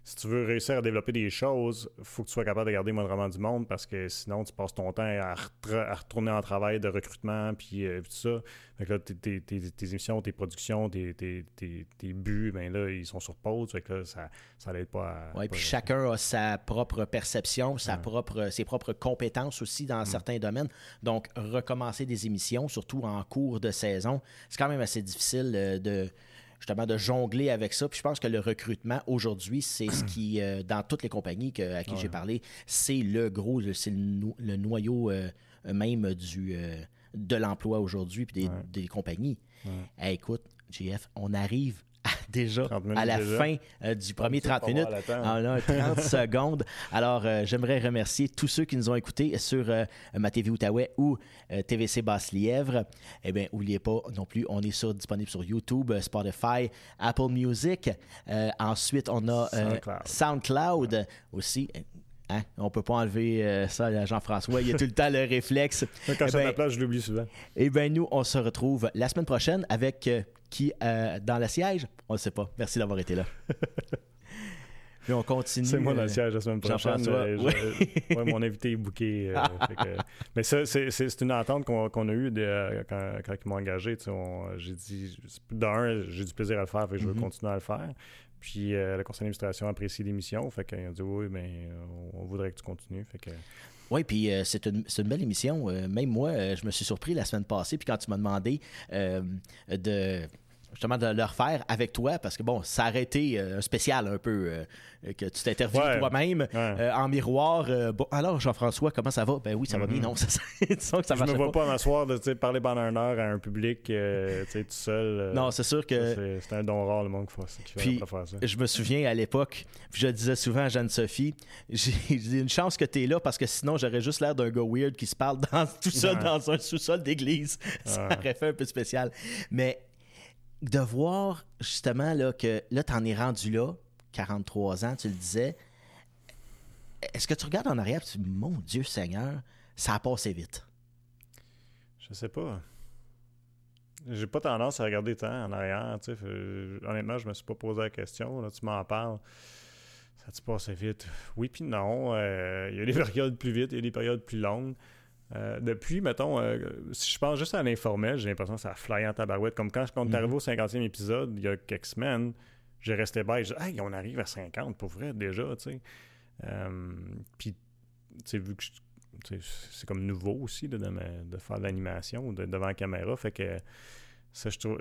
si tu veux réussir à développer des choses, il faut que tu sois capable de garder moindrement du monde parce que sinon, tu passes ton temps à, retourner en travail de recrutement puis, euh, puis tout ça. Fait que là, tes, tes- tes- tes émissions, tes productions, tes, tes, tes- tes buts, ben là, ils sont sur pause. Fait que là, ça, ça l'aide pas à. Pas- puis chacun a sa propre perception, sa Ouais. propre, ses propres compétences aussi dans certains domaines. Donc, recommencer des émissions, surtout en cours de saison, c'est quand même assez difficile euh, de justement de jongler avec ça. Puis je pense que le recrutement aujourd'hui, c'est ce qui, euh, dans toutes les compagnies que- à qui j'ai parlé, c'est le gros, c'est le, no- le noyau euh, même du, euh, de l'emploi aujourd'hui puis des, Ouais. des compagnies. Ouais. Hey, écoute, JF, on arrive déjà 30 minutes à la déjà. fin euh, du premier Ça, 30 pas minutes. On a 30 secondes. Alors, euh, j'aimerais remercier tous ceux qui nous ont écoutés sur euh, ma TV Outaouais ou euh, TVC Basse-Lièvre. Eh bien, n'oubliez pas non plus, on est sur, disponible sur YouTube, Spotify, Apple Music. Ensuite, on a SoundCloud. SoundCloud aussi. Hein? On peut pas enlever euh, ça à Jean-François. Il y a tout le temps le réflexe. Quand Eh je ben, la place, je l'oublie souvent. eh bien, nous, on se retrouve la semaine prochaine avec euh, qui euh, dans le siège? On ne sait pas. Merci d'avoir été là. Puis on continue. C'est moi dans le siège la semaine prochaine. Je- oui. ouais, mon invité est booké. euh, mais ça, c'est une entente qu'on a eue de- euh, quand, quand ils m'ont engagé. J'ai dit, d'un, j'ai du plaisir à le faire, fait que je veux Mhm. continuer à le faire. Puis euh, le conseil d'administration apprécie l'émission, fait qu'ils ont dit oui, mais on, on voudrait que tu continues. Fait que Oui, puis euh, c'est une, une belle émission. Euh, même moi, je me suis surpris la semaine passée, puis quand tu m'as demandé de justement de le refaire avec toi, parce que bon, ça aurait été euh, un spécial un peu, euh, que tu t'interviewes Ouais. toi-même Ouais. euh, en miroir. euh, bon, alors Jean-François, comment ça va? Ben oui, ça va Mhm. bien. Non, ça, ça, disons que ça je me vois pas. pas m'asseoir de parler pendant une heure à un public tu sais, tout seul. Non, c'est sûr que c'est- un don rare, le monde qui fait, qui Puis, faire ça. Je me souviens à l'époque, je disais souvent à Jeanne-Sophie, j'ai j'ai une chance que tu es là parce que sinon j'aurais juste l'air d'un gars weird qui se parle dans, tout seul Ouais. dans un sous-sol d'église. Ça aurait fait un peu spécial. Mais de voir justement là, que là, tu en es rendu là, 43 ans, tu le disais. Est-ce que tu regardes en arrière et tu dis, mon Dieu Seigneur, ça a passé vite? Je sais pas. J'ai pas tendance à regarder tant en arrière. Fait- honnêtement, je me suis pas posé la question. Là, tu m'en parles. Ça a-tu passé vite? Oui, puis non. Euh, Il y a des périodes plus vite, il y a des périodes plus longues. Euh, depuis, mettons, euh, si je pense juste à l'informel, j'ai l'impression que ça a flyé en tabarouette. Comme quand, quand on est Mhm. arrivé au 50e épisode, il y a quelques semaines, j'ai resté bête. J'ai dit, hey, on arrive à 50 pour vrai déjà, tu sais. Euh, puis, tu sais, vu que je- c'est comme nouveau aussi là, de, faire de l'animation de- devant la caméra. Fait que ça, je trouve.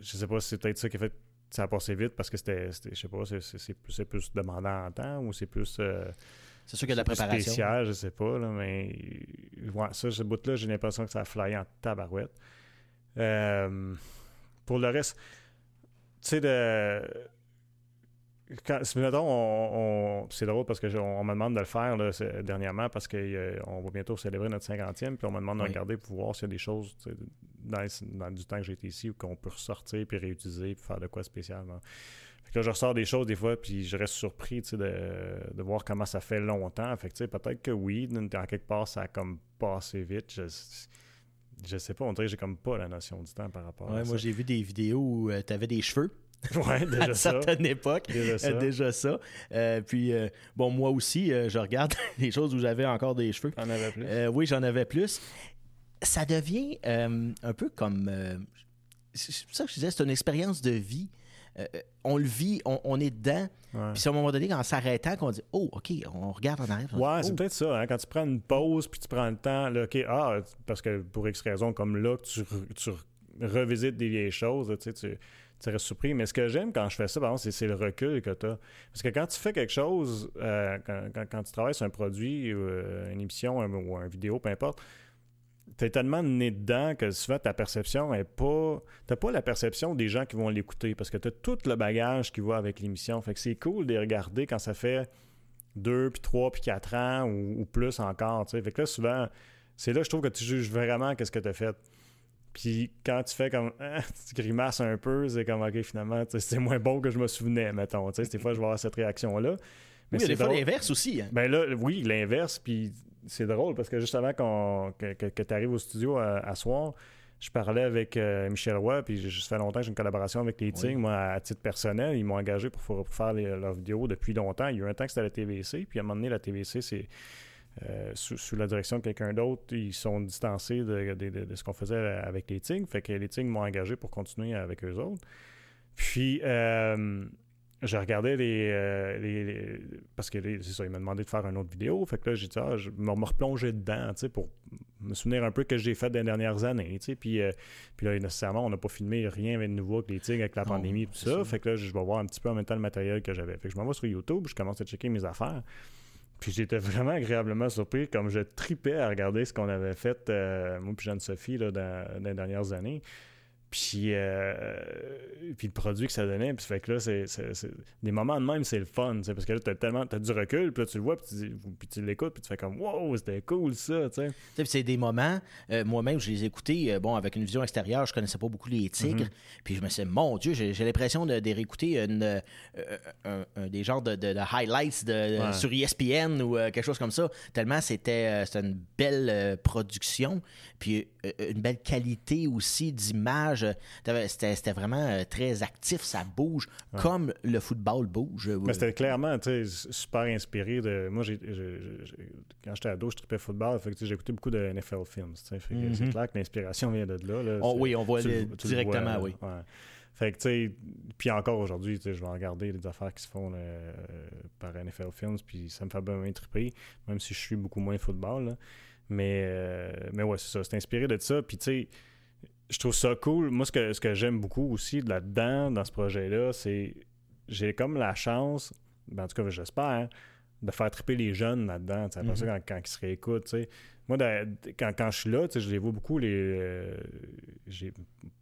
Je sais pas si c'est peut-être ça qui a fait. Ça a passé vite parce que c'était. Je sais pas, c'est- plus, plus demandant en temps ou c'est plus. euh, C'est sûr qu'il y a de la préparation. spécial, je sais pas, là, mais ouais, ça, ce bout-là, j'ai l'impression que ça a flyé en tabarouette. Euh, pour le reste, tu sais, de... quand, mettons, on, c'est drôle parce que on, me demande de le faire là, dernièrement parce qu'on euh, va bientôt célébrer notre 50e, puis on me demande de regarder pour voir s'il y a des choses dans, du temps que j'ai été ici qu'on peut ressortir puis réutiliser puis faire de quoi spécial. Fait je ressors des choses des fois, puis je reste surpris de, de voir comment ça fait longtemps. Fait peut-être que oui, en quelque part, ça a comme passé vite. Je, je sais pas, on dirait que j'ai comme pas la notion du temps par rapport à ça. Moi, j'ai vu des vidéos où euh, tu avais des cheveux. Ouais, déjà à une certaine époque. Déjà ça. Euh, puis, euh, bon, moi aussi, je regarde les choses où j'avais encore des cheveux. T'en avais plus? oui, j'en avais plus. Ça devient un peu comme. c'est ça que je disais, c'est une expérience de vie. On le vit, on, est dedans. Puis c'est à un moment donné, en s'arrêtant, qu'on dit Oh, OK, on regarde en arrière. Ouais, c'est oh. peut-être ça. Hein, quand tu prends une pause, puis tu prends le temps, là, OK, ah, parce que pour X raison, comme là, tu, tu revisites des vieilles choses, tu sais, tu tu restes surpris. Mais ce que j'aime quand je fais ça, par c'est le recul que tu as. Parce que quand tu fais quelque chose, euh, quand, tu travailles sur un produit, euh, une émission ou une vidéo, peu importe, tu es tellement né dedans que souvent ta perception est pas. Tu pas la perception des gens qui vont l'écouter parce que tu as tout le bagage qui va avec l'émission. Fait que c'est cool de les regarder quand ça fait deux, puis trois, puis quatre ans ou, plus encore. Fait que là, souvent, c'est là que je trouve que tu juges vraiment qu'est-ce que tu as fait. Puis quand tu fais comme ah, tu grimaces un peu, c'est comme ok finalement c'est moins bon que je me souvenais, mettons. des fois je vais avoir cette réaction-là. Mais oui, des fois l'inverse aussi. Hein. Ben là, oui, l'inverse, puis c'est drôle parce que juste avant que, tu arrives au studio à, soir, je parlais avec euh, Michel Roy, puis ça fait longtemps que j'ai une collaboration avec les Tigres. Moi, à titre personnel, ils m'ont engagé pour, faire leurs vidéos depuis longtemps. Il y a eu un temps que c'était la TVC, puis à un moment donné, la TVC, c'est euh, sous, la direction de quelqu'un d'autre, ils sont distancés de, ce qu'on faisait avec les Tigres. Fait que les Tigres m'ont engagé pour continuer avec eux autres. Puis, euh, j'ai regardé euh, les, Parce que c'est ça, ils m'ont demandé de faire une autre vidéo. Fait que là, j'ai dit, ah, je me replonger dedans, tu sais, pour me souvenir un peu que j'ai fait dans les dernières années, tu sais. Puis, puis là, nécessairement, on n'a pas filmé rien de nouveau avec les Tigres, avec la pandémie et tout ça. Fait que là, je vais voir un petit peu en même temps le matériel que j'avais. Fait que je m'en vais sur YouTube, je commence à checker mes affaires. Puis j'étais vraiment agréablement surpris, comme je tripais à regarder ce qu'on avait fait, euh, moi et Jeanne-Sophie, dans, dans, les dernières années. Puis, euh, puis le produit que ça donnait, puis fait que là, c'est, des moments de même, c'est le fun, parce que là, t'as tellement, t'as du recul, puis là, tu le vois, puis tu, tu l'écoutes, puis tu fais comme, wow, c'était cool ça, tu sais. c'est des moments, euh, moi-même, je les ai écoutés, euh, bon, avec une vision extérieure, je connaissais pas beaucoup les tigres, mm-hmm. puis je me suis dit, mon Dieu, j'ai, l'impression de, réécouter une, des genres de, highlights de, sur ESPN ou quelque chose comme ça, tellement c'était, une belle production, puis une belle qualité aussi d'image c'était vraiment euh, très actif, ça bouge comme le football bouge. Mais c'était clairement super inspiré de. Moi, quand j'étais ado, je tripais football, fait j'ai écouté beaucoup de NFL films. C'est mm-hmm. clair que l'inspiration vient de là. Oh oui, on voit directement, oui. Fait que, tu sais, puis encore aujourd'hui, je vais regarder les affaires qui se font par NFL Films, puis ça me fait bien triper, même si je suis beaucoup moins football. Mais, euh, mais ouais, c'est ça, c'est inspiré de ça. Puis, tu sais, je trouve ça cool. Moi, ce que, ce que j'aime beaucoup aussi là-dedans, dans ce projet-là, c'est j'ai comme la chance, ben, en tout cas, j'espère, de faire triper les jeunes là-dedans. Après ça, mhm. quand, ils se réécoutent. Moi, quand, quand, je suis là, je les vois beaucoup. les euh,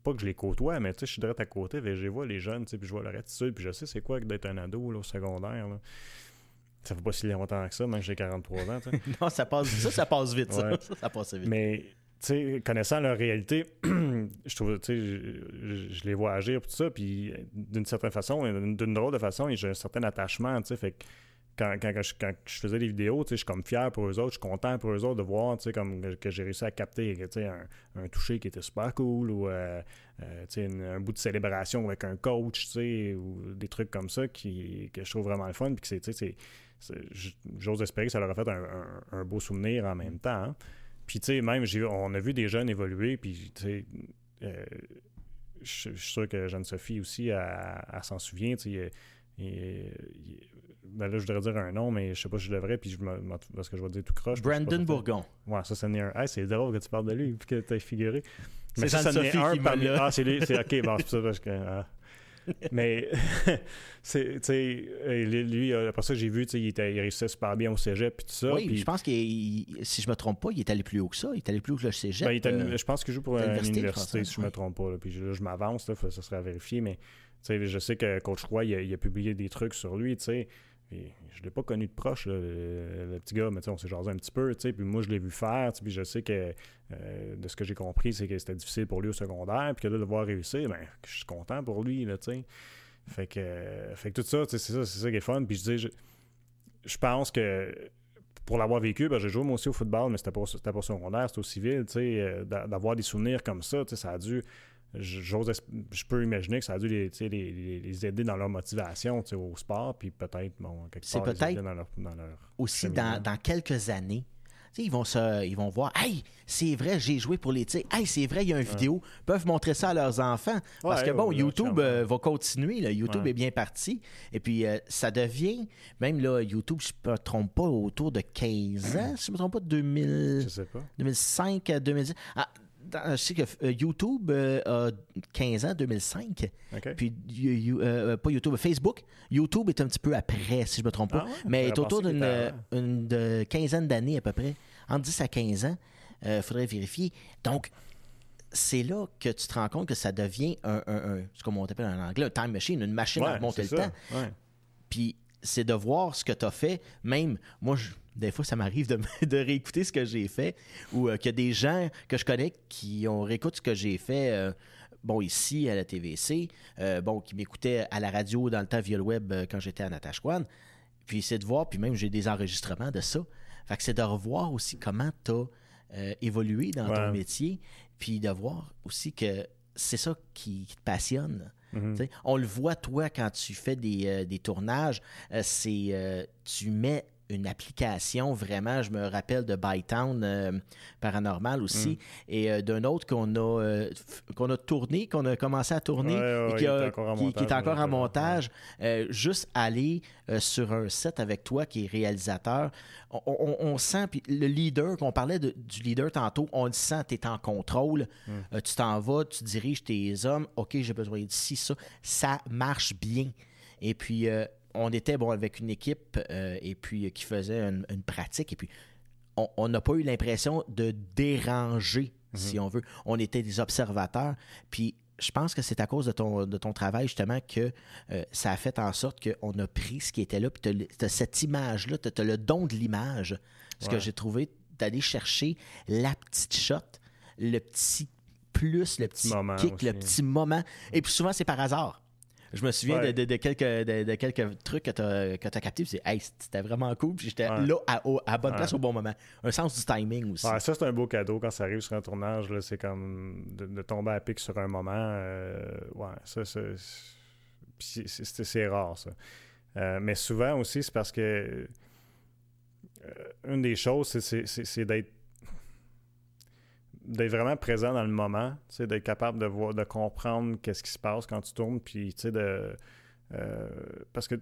Pas que je les côtoie, mais je suis direct à côté. Je les vois, les jeunes, puis je vois leur attitude. Puis je sais c'est quoi d'être un ado au secondaire. Ça fait pas si longtemps que ça, même j'ai 43 ans. non, ça passe, ça, ça passe vite. Ça, ça, passe vite. Mais connaissant leur réalité, je trouve, je, les vois agir tout ça, puis d'une certaine façon, d'une drôle de façon, j'ai un certain attachement, tu fait que quand, quand, je, faisais des vidéos, je suis comme fier pour eux autres, je suis content pour eux autres de voir, comme que, j'ai réussi à capter, un, un, toucher qui était super cool ou, euh, euh, un bout de célébration avec un coach, ou des trucs comme ça qui, que je trouve vraiment le fun, puis j'ose espérer que ça leur a fait un, un, beau souvenir en même temps. Hein. Puis, tu sais, même, on a vu des jeunes évoluer, puis, tu sais, euh, je suis sûr que Jeanne-Sophie aussi, elle, s'en souvient, tu sais, ben là, je voudrais dire un nom, mais je sais pas si je devrais, puis je parce que je vais dire tout croche. Brandon Bourgon. Ouais, ça, c'est un. c'est drôle que tu parles de lui, puis que tu as figuré. C'est Jeanne-Sophie qui parmi... Ah, c'est lui, c'est OK, bon, c'est ça, parce que. Ah. Mais, c'est, tu sais, lui, euh, après ça, j'ai vu, tu sais, il, il réussissait super bien au cégep et tout ça. Oui, je pense que, si je me trompe pas, il est allé plus haut que ça. Il est allé plus haut que le cégep. Ben, euh, je pense qu'il joue pour une université, si je me trompe pas. Puis là, je m'avance, ça serait à vérifier, mais je sais que Coach Roy, il a, publié des trucs sur lui, tu sais. Je l'ai pas connu de proche, le, petit gars, mais on s'est jasé un petit peu, puis moi je l'ai vu faire, puis je sais que euh, de ce que j'ai compris, c'est que c'était difficile pour lui au secondaire, puis que là, de le voir réussir, ben, je suis content pour lui, là, tu sais. Fait que, fait que tout ça, c'est ça, ça qui est fun. Puis je dis, je, pense que pour l'avoir vécu, ben, j'ai joué moi aussi au football, mais c'était pas, c'était pas secondaire, c'était au civil, euh, d'avoir des souvenirs comme ça, ça a dû j'ose je peux imaginer que ça a dû les, les, les aider dans leur motivation au sport, puis peut-être, bon, quelque part, les dans leur, dans leur aussi dans, dans, quelques années, ils vont, se, ils vont voir Hey, c'est vrai, j'ai joué pour les tirs. Hey, c'est vrai, il y a une vidéo. Ils peuvent montrer ça à leurs enfants. Parce que bon, YouTube euh, va continuer. Là. YouTube est bien parti. Et puis, euh, ça devient, même là, YouTube, je ne me trompe pas, autour de 15 ans, si je ne me trompe pas, 2000, je sais pas. 2005 à 2010. Ah, je sais que euh, YouTube euh, a 15 ans, 2005. Puis, euh, pas YouTube, Facebook. YouTube est un petit peu après, si je ne me trompe pas. Ah mais est autour d'une quinzaine d'années à peu près. Entre 10 à 15 ans. Il faudrait vérifier. Donc, c'est là que tu te rends compte que ça devient un, ce qu'on appelle en anglais, un time machine, une machine à remonter le temps. Puis, c'est de voir ce que tu as fait. Même, moi, je, des fois, ça m'arrive de, de, réécouter ce que j'ai fait ou euh, qu'il y a des gens que je connais qui ont réécouté ce que j'ai fait. Euh, bon, ici, à la TVC, euh, bon, qui m'écoutaient à la radio dans le temps via le web quand j'étais à Natashquan. Puis c'est de voir, puis même j'ai des enregistrements de ça. Fait que c'est de revoir aussi comment tu as évolué dans ton métier, puis de voir aussi que c'est ça qui, te passionne. Mm-hmm. On le voit, toi, quand tu fais des, des tournages, c'est tu mets une application vraiment, je me rappelle de Bytown euh, Paranormal aussi, mm. et euh, d'un autre qu'on a, euh, qu'on a tourné, qu'on a commencé à tourner, et qui, est encore en montage. juste aller sur un set avec toi qui est réalisateur, on, sent, puis le leader, qu'on parlait du leader tantôt, on le sent, tu es en contrôle, mm. tu t'en vas, tu diriges tes hommes, ok, j'ai besoin d'ici, ça, ça marche bien. Et puis, on était bon avec une équipe euh, et puis qui faisait une, pratique et puis on n'a pas eu l'impression de déranger, mhm. si on veut. On était des observateurs. Puis je pense que c'est à cause de ton, de ton travail, justement, que euh, ça a fait en sorte qu'on a pris ce qui était là. Puis tu as, cette image-là, tu as, le don de l'image. Ce que j'ai trouvé, d'aller chercher la petite shot, le petit plus, le petit kick, le petit moment. Et puis souvent, c'est par hasard. Je me souviens de, quelques, de, quelques trucs que tu as, que as captés. C'est, hey, c'était vraiment cool. J'étais là à, à, bonne place au bon moment. Un sens du timing aussi. ça, c'est un beau cadeau quand ça arrive sur un tournage. C'est comme de, tomber à pic sur un moment. Euh, ouais, ça, c'est rare, ça. Euh, mais souvent aussi, c'est parce que euh, une des choses, c'est d'être d'être vraiment présent dans le moment, d'être capable de voir, de comprendre qu'est-ce qui se passe quand tu tournes, puis de. Euh, parce que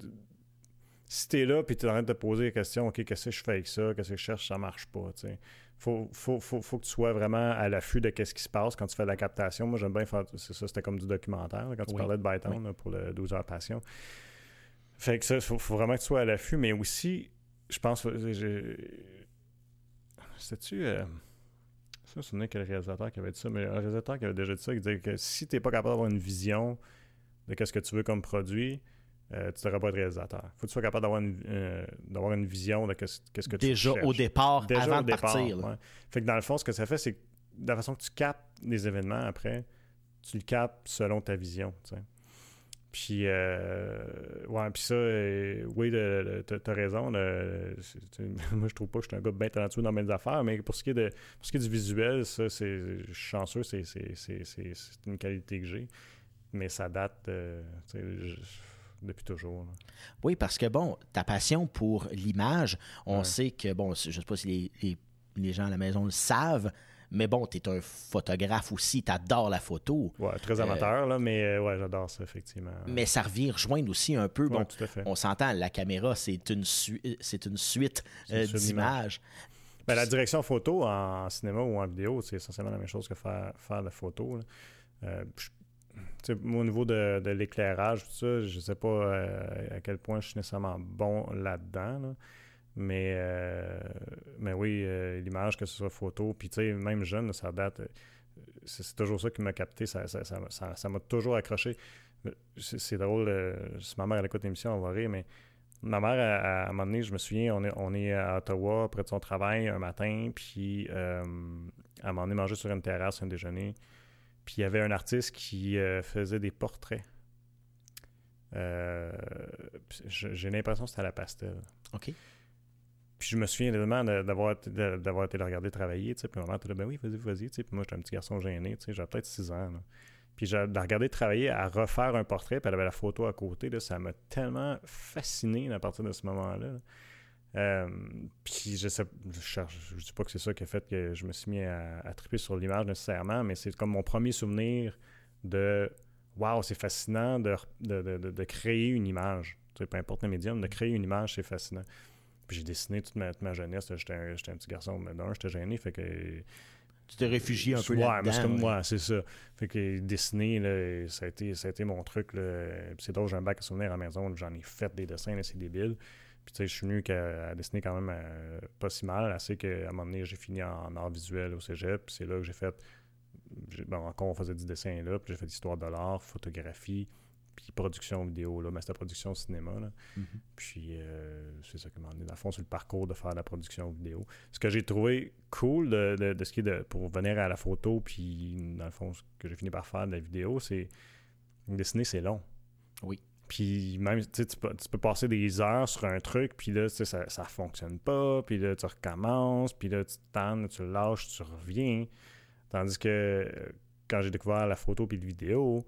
si tu es là, puis tu es en train de te poser la question, OK, qu'est-ce que je fais avec ça, qu'est-ce que je cherche, ça marche pas, il faut, faut, faut, que tu sois vraiment à l'affût de qu'est-ce qui se passe quand tu fais de la captation. Moi, j'aime bien faire, c'est ça, c'était comme du documentaire, quand tu parlais de Bytown pour le 12 heures passion. Fait que ça, il faut, vraiment que tu sois à l'affût, mais aussi, je pense, c'était-tu... Euh, je me souviens quel réalisateur qui avait dit ça, mais un réalisateur qui avait déjà dit ça, qui disait que si tu n'es pas capable d'avoir une vision de ce que tu veux comme produit, euh, tu ne devrais pas être réalisateur. Il faut que tu sois capable d'avoir une, euh, une vision de ce que, que tu cherches. Déjà au départ, avant de partir. Fait que dans le fond, ce que ça fait, c'est que de la façon que tu captes les événements après, tu le captes selon ta vision. Puis, euh, ouais, puis ça, euh, oui, t'as raison. moi, je trouve pas que je suis un gars bien talentueux dans mes affaires, mais pour ce qui est, de, pour ce qui est du visuel, ça, c'est, je suis chanceux, c'est, une qualité que j'ai. Mais ça date depuis toujours. Oui, parce que, bon, ta passion pour l'image, on sait que, bon, je sais pas si les, les gens à la maison le savent, mais bon, tu es un photographe aussi, tu adores la photo. Ouais, très euh, amateur, là, mais euh, ouais, j'adore ça, effectivement. Mais ça revient rejoindre aussi un peu. Bon, tout à fait. on s'entend, la caméra, c'est une, c'est une suite euh, d'images. Ben, la direction photo en cinéma ou en vidéo, c'est essentiellement la même chose que faire, faire la photo. au niveau de, de l'éclairage, tout ça, je sais pas à quel point je suis nécessairement bon là-dedans. Là. Mais, euh, mais oui, euh, l'image, que ce soit photo, puis tu sais, même jeune, ça date. c'est toujours ça qui m'a capté. Ça, ça, ça, ça- ça m'a toujours accroché. C'est drôle, euh, ma mère elle écoute l'émission, on va rire, mais ma mère, à, un moment donné, je me souviens, on est, on est à Ottawa, près de son travail, un matin, puis euh, à un moment donné, manger sur une terrasse, un déjeuner, puis il y avait un artiste qui euh, faisait des portraits. Euh, j'ai l'impression que c'était à la pastel. OK. Puis je me souviens de- d'avoir d'avoir été le regarder travailler, tu sais, puis maman était là, ben oui, vas-y, vas-y, tu sais, puis moi j'étais un petit garçon gêné, tu sais, j'avais peut-être 6 ans, là. Puis j'ai regarder travailler, à refaire un portrait, puis elle avait la photo à côté, là, ça m'a tellement fasciné à partir de ce moment-là. là. Euh, puis je sais, je, cherche- je dis pas que c'est ça qui a fait que je me suis mis à, triper sur l'image nécessairement, mais c'est comme mon premier souvenir de Waouh, c'est fascinant de, de, de- de- de créer une image. Tu sais, peu importe le médium, de créer une image, c'est fascinant. Puis j'ai dessiné toute ma, toute ma jeunesse. là. J'étais un, un petit garçon, mais d'un, j'étais gêné. Fait que. Tu t'es réfugié un peu ouais, là-dedans. mais c'est comme ouais. moi, c'est ça. Fait que dessiner, là, ça, a été, ça a été mon truc. là. Puis c'est drôle, j'ai un bac à souvenirs à la maison. là, J'en ai fait des dessins, là, c'est débile. Puis tu sais, je suis venu à dessiner quand même euh, pas si mal. Assez qu'à un moment donné, j'ai fini en art visuel au cégep. Puis c'est là que j'ai fait. Bon, encore, on faisait du dessin là. Puis j'ai fait histoire de l'art, photographie, puis production vidéo. Là, mais c'était production cinéma. Là. Mhm. Puis euh, c'est ça qui m'a emmené dans le fond sur le parcours de faire la production vidéo. Ce que j'ai trouvé cool de, de- de ce qui est de, pour venir à la photo, puis dans le fond, ce que j'ai fini par faire de la vidéo, c'est dessiner, c'est long. Oui. Puis même, tu sais, tu peux, tu peux passer des heures sur un truc, puis là, tu sais, ça, ça fonctionne pas, puis là, tu recommences, puis là, tu tannes, tu lâches, tu reviens. Tandis que euh, quand j'ai découvert la photo puis le vidéo,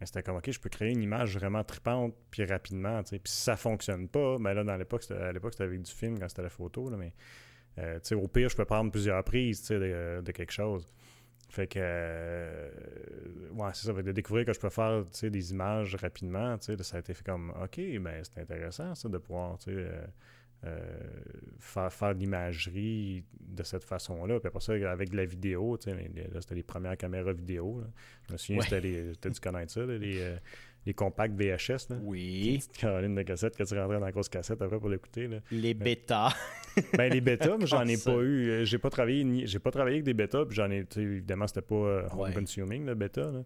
ben, c'était comme, OK, je peux créer une image vraiment tripante puis rapidement. tu sais. Puis si ça fonctionne pas, ben là, dans l'époque, à l'époque, c'était avec du film quand c'était la photo, là, mais euh, tu sais, au pire, je peux prendre plusieurs prises tu sais, de, quelque chose. Fait que, euh, ouais, c'est ça, fait de découvrir que je peux faire tu sais, des images rapidement, tu sais, ça a été fait comme, OK, ben c'est intéressant ça de pouvoir, tu sais, euh, euh, faire, faire de l'imagerie de cette façon-là. Puis après ça, avec de la vidéo, tu sais, là, c'était les premières caméras vidéo. là. Je me souviens, Ouais. c'était les, dû connaître ça, là, les, euh, les compacts VHS, là. Oui. Petite Caroline de cassette que tu rentrais dans la grosse cassette après pour l'écouter. Les bêtas. Ben les bêtas, mais j'en ai pas eu. Euh, J'ai pas travaillé ni- j'ai pas travaillé avec des bêtas, puis j'en ai évidemment c'était pas home Ouais. consuming le bêta là.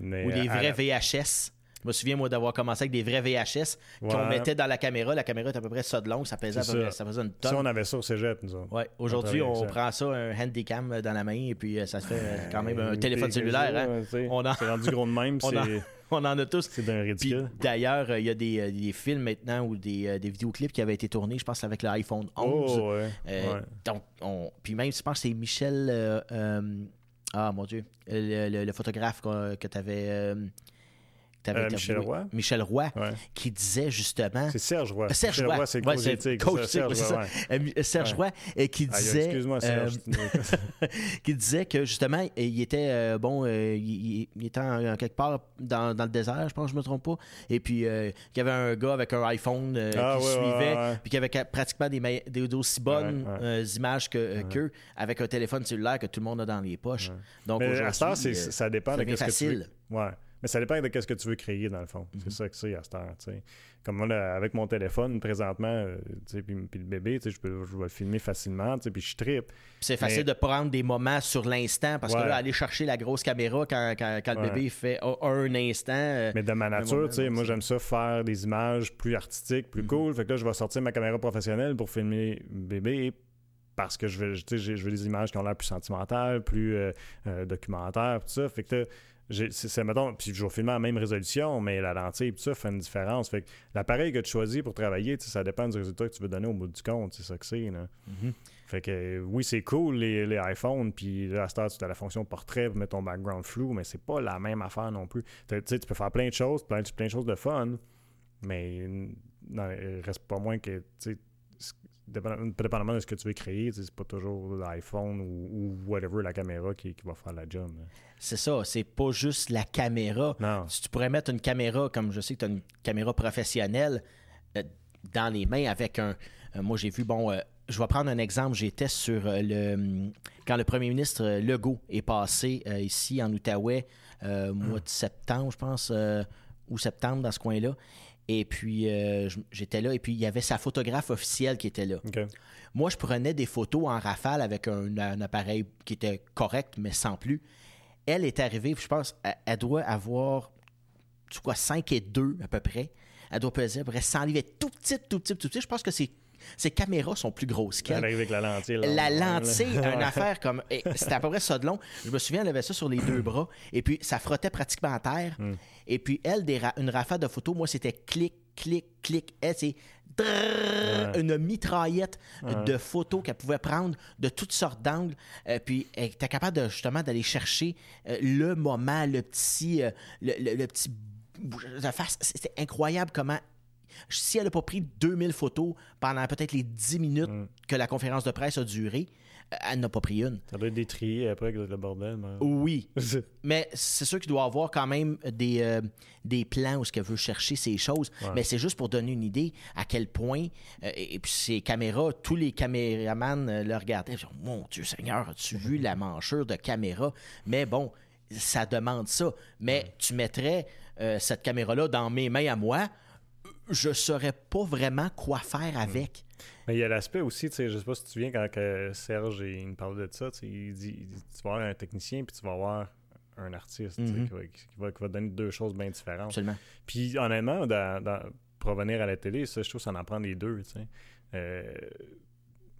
Mais Ou les vrais la- VHS. Je me souviens, moi, d'avoir commencé avec des vrais VHS qu'on mettait dans la caméra. La caméra est à peu près ça de long. Ça pesait à peu près, ça. ça faisait une Ça, tonne. on avait ça au cégep, nous autres. Ouais. Aujourd'hui, On prend ça, un handycam dans la main, et puis euh, ça se fait euh, quand même un Euh, téléphone cellulaire. hein. On en- C'est rendu gros de même, On en- c'est On en a tous. c'est d'un ridicule. d'ailleurs, euh, il y a des, euh, des films maintenant ou des, euh, des vidéoclips qui avaient été tournés, je pense, avec l'iPhone 11. Oh, ouais. Ouais. Donc, on... Puis même, je pense que c'est Michel. Ah, mon Dieu. Le, le- le photographe que tu avais. Euh, Michel Roy? Michel Roy, Ouais. qui disait justement. C'est Serge Roy. Euh, Serge Roy. c'est le Ouais, coach éthique. coach ça, Serge Roy, ouais. Euh, Serge. Roy, et qui disait. Excuse-moi, Serge. euh, qui disait que justement, il était euh, bon, euh, il, était en, en quelque part dans, dans le désert, je pense, je me trompe pas. Et puis, euh, qu'il y avait un gars avec un iPhone euh, Ah, qui suivait, puis qui avait pratiquement des, aussi bonnes euh, images que, euh, qu'eux, avec un téléphone cellulaire que tout le monde a dans les poches. Donc, aujourd'hui, euh, ça dépend ça de ce que tu. Ouais. Mais ça dépend de ce que tu veux créer, dans le fond. Mhm. C'est ça que c'est à cette heure. Comme moi, là, avec mon téléphone, présentement, euh, puis, puis le bébé, je, peux, je vais le filmer facilement, puis je trippe. Puis c'est facile Mais- de prendre des moments sur l'instant parce que là, aller chercher la grosse caméra quand, quand- quand le bébé fait un instant. euh, Mais de ma nature, moment, moi, j'aime ça faire des images plus artistiques, Mhm. plus cool. Fait que là, je vais sortir ma caméra professionnelle pour filmer bébé parce que je veux, tu sais, j'ai- je veux des images qui ont l'air plus sentimentales, plus euh, euh, documentaires, tout ça. Fait que c'est, mettons, puis je vais filmer à la même résolution, mais la lentille, tout ça fait une différence. Fait que l'appareil que tu choisis pour travailler, ça dépend du résultat que tu veux donner au bout du compte, c'est ça que c'est. Là. Mhm. Fait que euh, oui, c'est cool les, les iPhones, puis là, à cette heure, tu as la fonction portrait pour mettre ton background flou, mais c'est pas la même affaire non plus. Tu sais, tu peux faire plein de choses, plein, plein de choses de fun, mais non, il reste pas moins que, dépendamment de ce que tu veux créer, c'est pas toujours l'iPhone ou, ou whatever, la caméra qui, qui va faire la job. C'est ça, c'est pas juste la caméra. Non. Si tu pourrais mettre une caméra, comme je sais que tu as une caméra professionnelle, euh, dans les mains avec un. euh, moi, j'ai vu, bon, euh, je vais prendre un exemple. J'étais sur le. hum, Quand le premier ministre Legault est passé ici en Outaouais, mois de septembre, je pense, ou septembre, dans ce coin-là. Et puis, euh, j'étais là, et puis il y avait sa photographe officielle qui était là. Moi, je prenais des photos en rafale avec un, un appareil qui était correct, mais sans plus. elle est arrivée, je pense, elle, elle doit avoir, tu quoi, 5 et 2 à peu près. Elle doit peser à peu près 100 livres. Elle est tout petite, tout petit, tout petit. Je pense que ses, ses caméras sont plus grosses Elle qu'elle. arrive avec la lentille. là. La lentille, une affaire comme. et C'était à peu près ça de long. Je me souviens, elle avait ça sur les deux bras. Et puis, ça frottait pratiquement à terre. Hmm. Et puis, elle, des ra- une rafale de photos, moi, c'était clic, clic, clic. Elle, c'est Ouais. une mitraillette Ouais. de photos qu'elle pouvait prendre de toutes sortes d'angles. Euh, puis, elle était capable de, justement d'aller chercher euh, le moment, le petit. euh, le, le- le petit. C'était incroyable comment si elle n'a pas pris 2000 photos pendant peut-être les 10 minutes Mm. que la conférence de presse a duré, euh, elle n'a pas pris une. Ça doit être détrié après avec le bordel. mais- Oui, mais c'est sûr qu'il doit avoir quand même des, euh, des plans où ce qu'elle veut chercher ces choses. Ouais. Mais c'est juste pour donner une idée à quel point, euh, et, et puis ces caméras, tous les caméramans euh, le regardaient. Mon Dieu Seigneur, as-tu vu la manchure de caméra? Mais bon, ça demande ça. Mais tu mettrais cette caméra-là dans mes mains à moi, je saurais pas vraiment quoi faire avec. Mais il y a l'aspect aussi, tu sais, je sais pas si tu te souviens quand que Serge il me parlait de ça, il dit, il dit, tu vas avoir un technicien puis tu vas avoir un artiste Mhm. qui, va, qui va- qui va donner deux choses bien différentes. Absolument. Puis honnêtement, dans, dans- pour revenir à la télé, ça, je trouve que ça en prend les deux. tu sais. Euh,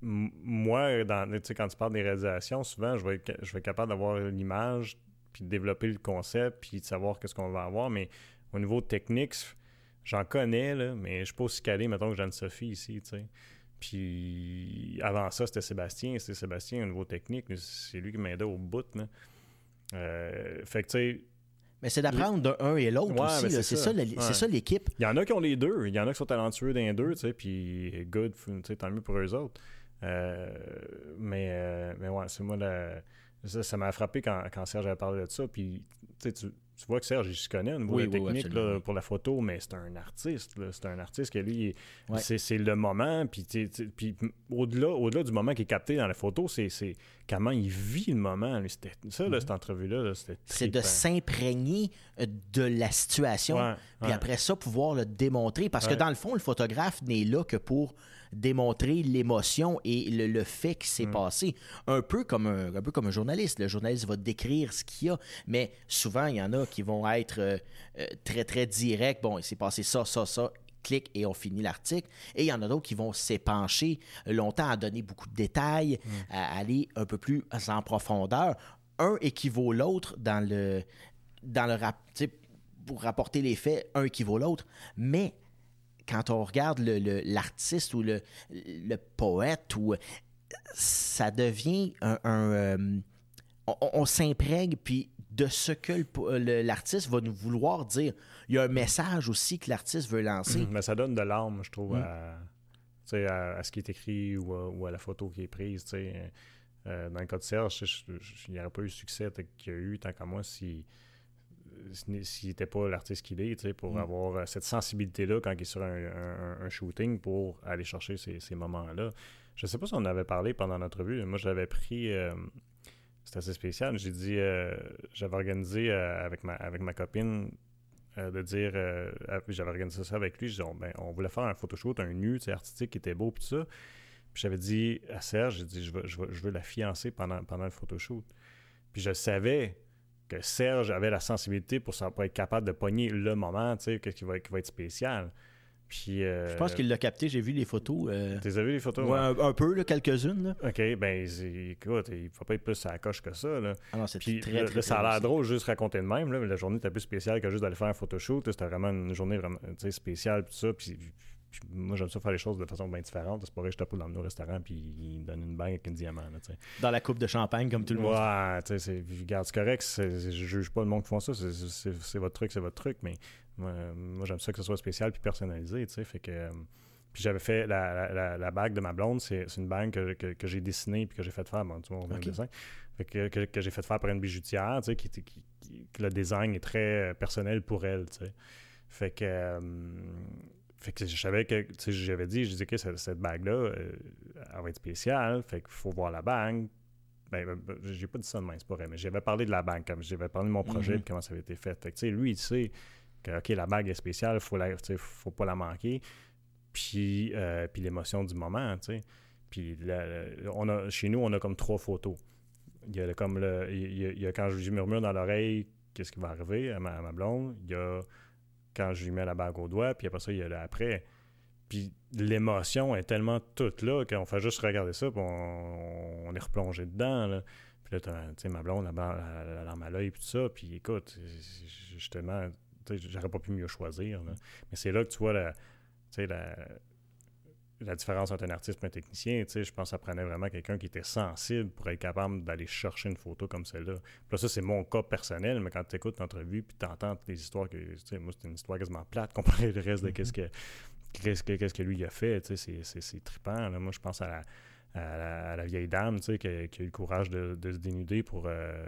moi, dans, quand tu parles des réalisations, souvent, je vais être, je vais être capable d'avoir l'image, puis de développer le concept, puis de savoir qu'est-ce qu'on va avoir. Mais au niveau technique, j'en connais, là, mais je suis pas aussi calé, mettons, que Jeanne-Sophie ici. tu sais. Puis avant ça, c'était Sébastien. C'était Sébastien au niveau technique. mais C'est lui qui m'aidait au bout. Là. Euh, fait que, tu sais, Mais c'est d'apprendre d'un un et l'autre Ouais, aussi. c'est ça. ça, Ouais. l'équipe. Il y en a qui ont les deux. Il y en a qui sont talentueux les deux, tu sais, puis good, tant mieux pour eux autres. Euh, mais, euh, mais ouais, c'est moi, la- ça ça m'a frappé quand, quand Serge a parlé de ça. Puis, tu sais, tu tu vois que Serge, il se connaît au niveau Oui, de la oui, oui, technique là, pour la photo, mais c'est un artiste. C'est un artiste que lui, Ouais. c'est le moment. Puis, au-delà au-delà du moment qui est capté dans la photo, c'est comment il vit le moment. lui. C'était- Ça, là, cette entrevue-là, là, c'était Mhm. C'est de s'imprégner euh, de la situation. Ouais, Puis ouais. après ça, pouvoir le démontrer. Parce que dans le fond, le photographe n'est là que pour démontrer l'émotion et le, le fait qui s'est passé. Un peu, comme un, un peu comme un journaliste. Le journaliste va décrire ce qu'il y a, mais souvent, il y en a qui vont être euh, euh, très, très directs. Bon, il s'est passé ça, ça, ça. Clic et on finit l'article. Et il y en a d'autres qui vont s'épancher longtemps à donner beaucoup de détails, Mm. à aller un peu plus en profondeur. Un équivaut l'autre dans le, dans le rap, pour rapporter les faits, un équivaut l'autre. Mais quand on regarde le- le- l'artiste ou le, le poète, ou, ça devient un. un, euh, on on s'imprègne, puis de ce que le le- l'artiste va nous vouloir dire. Il y a un message aussi que l'artiste veut lancer. Mais ça donne de l'âme, je trouve, Mm. à, à, à ce qui est écrit ou à, ou à la photo qui est prise. Euh, dans le cas de Serge, il n'y aurait pas eu le succès qu'il y a eu, tant qu'à moi, si s'il n'était pas l'artiste qu'il est, pour Mm. avoir euh, cette sensibilité-là quand il est sur un, un- un shooting pour aller chercher ces, ces moments-là. Je sais pas si on en avait parlé pendant notre vue. Moi, j'avais pris... euh, c'était assez spécial. J'ai dit... euh, j'avais organisé euh, avec, ma, avec ma copine de dire... j'avais organisé ça avec lui. Je disais, on, ben, on voulait faire un photoshoot, un nu, artistique qui était beau, puis tout ça. Puis j'avais dit à Serge, j'ai dit, je veux, je, veux, je veux la fiancer pendant, pendant le photoshoot. Puis je savais que Serge avait la sensibilité pour, ça- pour être capable de pogner le moment, tu sais, qu'est-ce qui va, qui va être spécial. Puis... euh, Je pense qu'il l'a capté, j'ai vu les photos. euh, Tu as vu les photos? ouais, un, un peu, quelques-unes. là. OK, ben, écoute, il faut pas être plus à la coche que ça, là. Ah non, c'est Puis très, là, très, là, ça a l'air drôle juste raconter de même, là, mais la journée était plus spéciale que juste d'aller faire un photoshoot. C'était vraiment une journée vraiment, spéciale, tout ça. Puis, puis moi, j'aime ça faire les choses de façon bien différente. C'est pas vrai que je tape dans le restaurant, puis il me donne une bague avec un diamant, là. Dans la coupe de champagne, comme tout le monde. Ouais, tu sais, c'est- regarde, c'est correct. je juge pas le monde qui font ça. c'est- votre truc, c'est votre truc. Mais moi, moi, j'aime ça que ce soit spécial puis personnalisé, tu sais. Fait que. euh, puis j'avais fait la, la- la- la bague de ma blonde, c'est une bague que, que- que j'ai dessinée puis que j'ai fait faire. Bon, tu vois, on voit Ok. le dessin. Fait que, que, que j'ai fait faire par une bijoutière, tu sais, qui, qui- qui- que le design est très personnel pour elle, tu sais. Fait que. euh, fait que je savais que, tu sais, j'avais dit, je disais que cette, cette bague-là, euh, elle va être spéciale, fait qu'il faut voir la bague. Ben, ben, ben, j'ai pas dit ça de même, c'est pas vrai, mais j'avais parlé de la bague, comme j'avais parlé de mon projet Mhm. et comment ça avait été fait. Fait que, tu sais, lui, il sait que, OK, la bague est spéciale, faut la, tu sais, faut pas la manquer. Puis, euh, puis l'émotion du moment, tu sais. Puis, la- la- on a, chez nous, on a comme trois photos. il y a comme le. Il y a, quand je lui murmure dans l'oreille qu'est-ce qui va arriver à ma, blonde. Il y a quand je lui mets la bague au doigt, puis après ça, il y a l'après. Puis l'émotion est tellement toute là qu'on fait juste regarder ça, puis on, est replongé dedans. Là. Puis là, tu sais, ma blonde, la, larme à l'œil, puis tout ça. Puis écoute, justement, j'aurais pas pu mieux choisir. Mais c'est là que tu vois la, la, la différence entre un artiste et un technicien, je pense que ça prenait vraiment quelqu'un qui était sensible pour être capable d'aller chercher une photo comme celle-là. Puis ça, c'est mon cas personnel, mais quand tu écoutes l'entrevue puis tu entends les histoires que, moi, c'est une histoire quasiment plate comparé au reste de qu'est-ce que, qu'est-ce que, qu'est-ce que lui a fait, c'est, trippant. Moi, je pense à la, la, vieille dame qui, qui, a eu le courage de, se dénuder pour euh,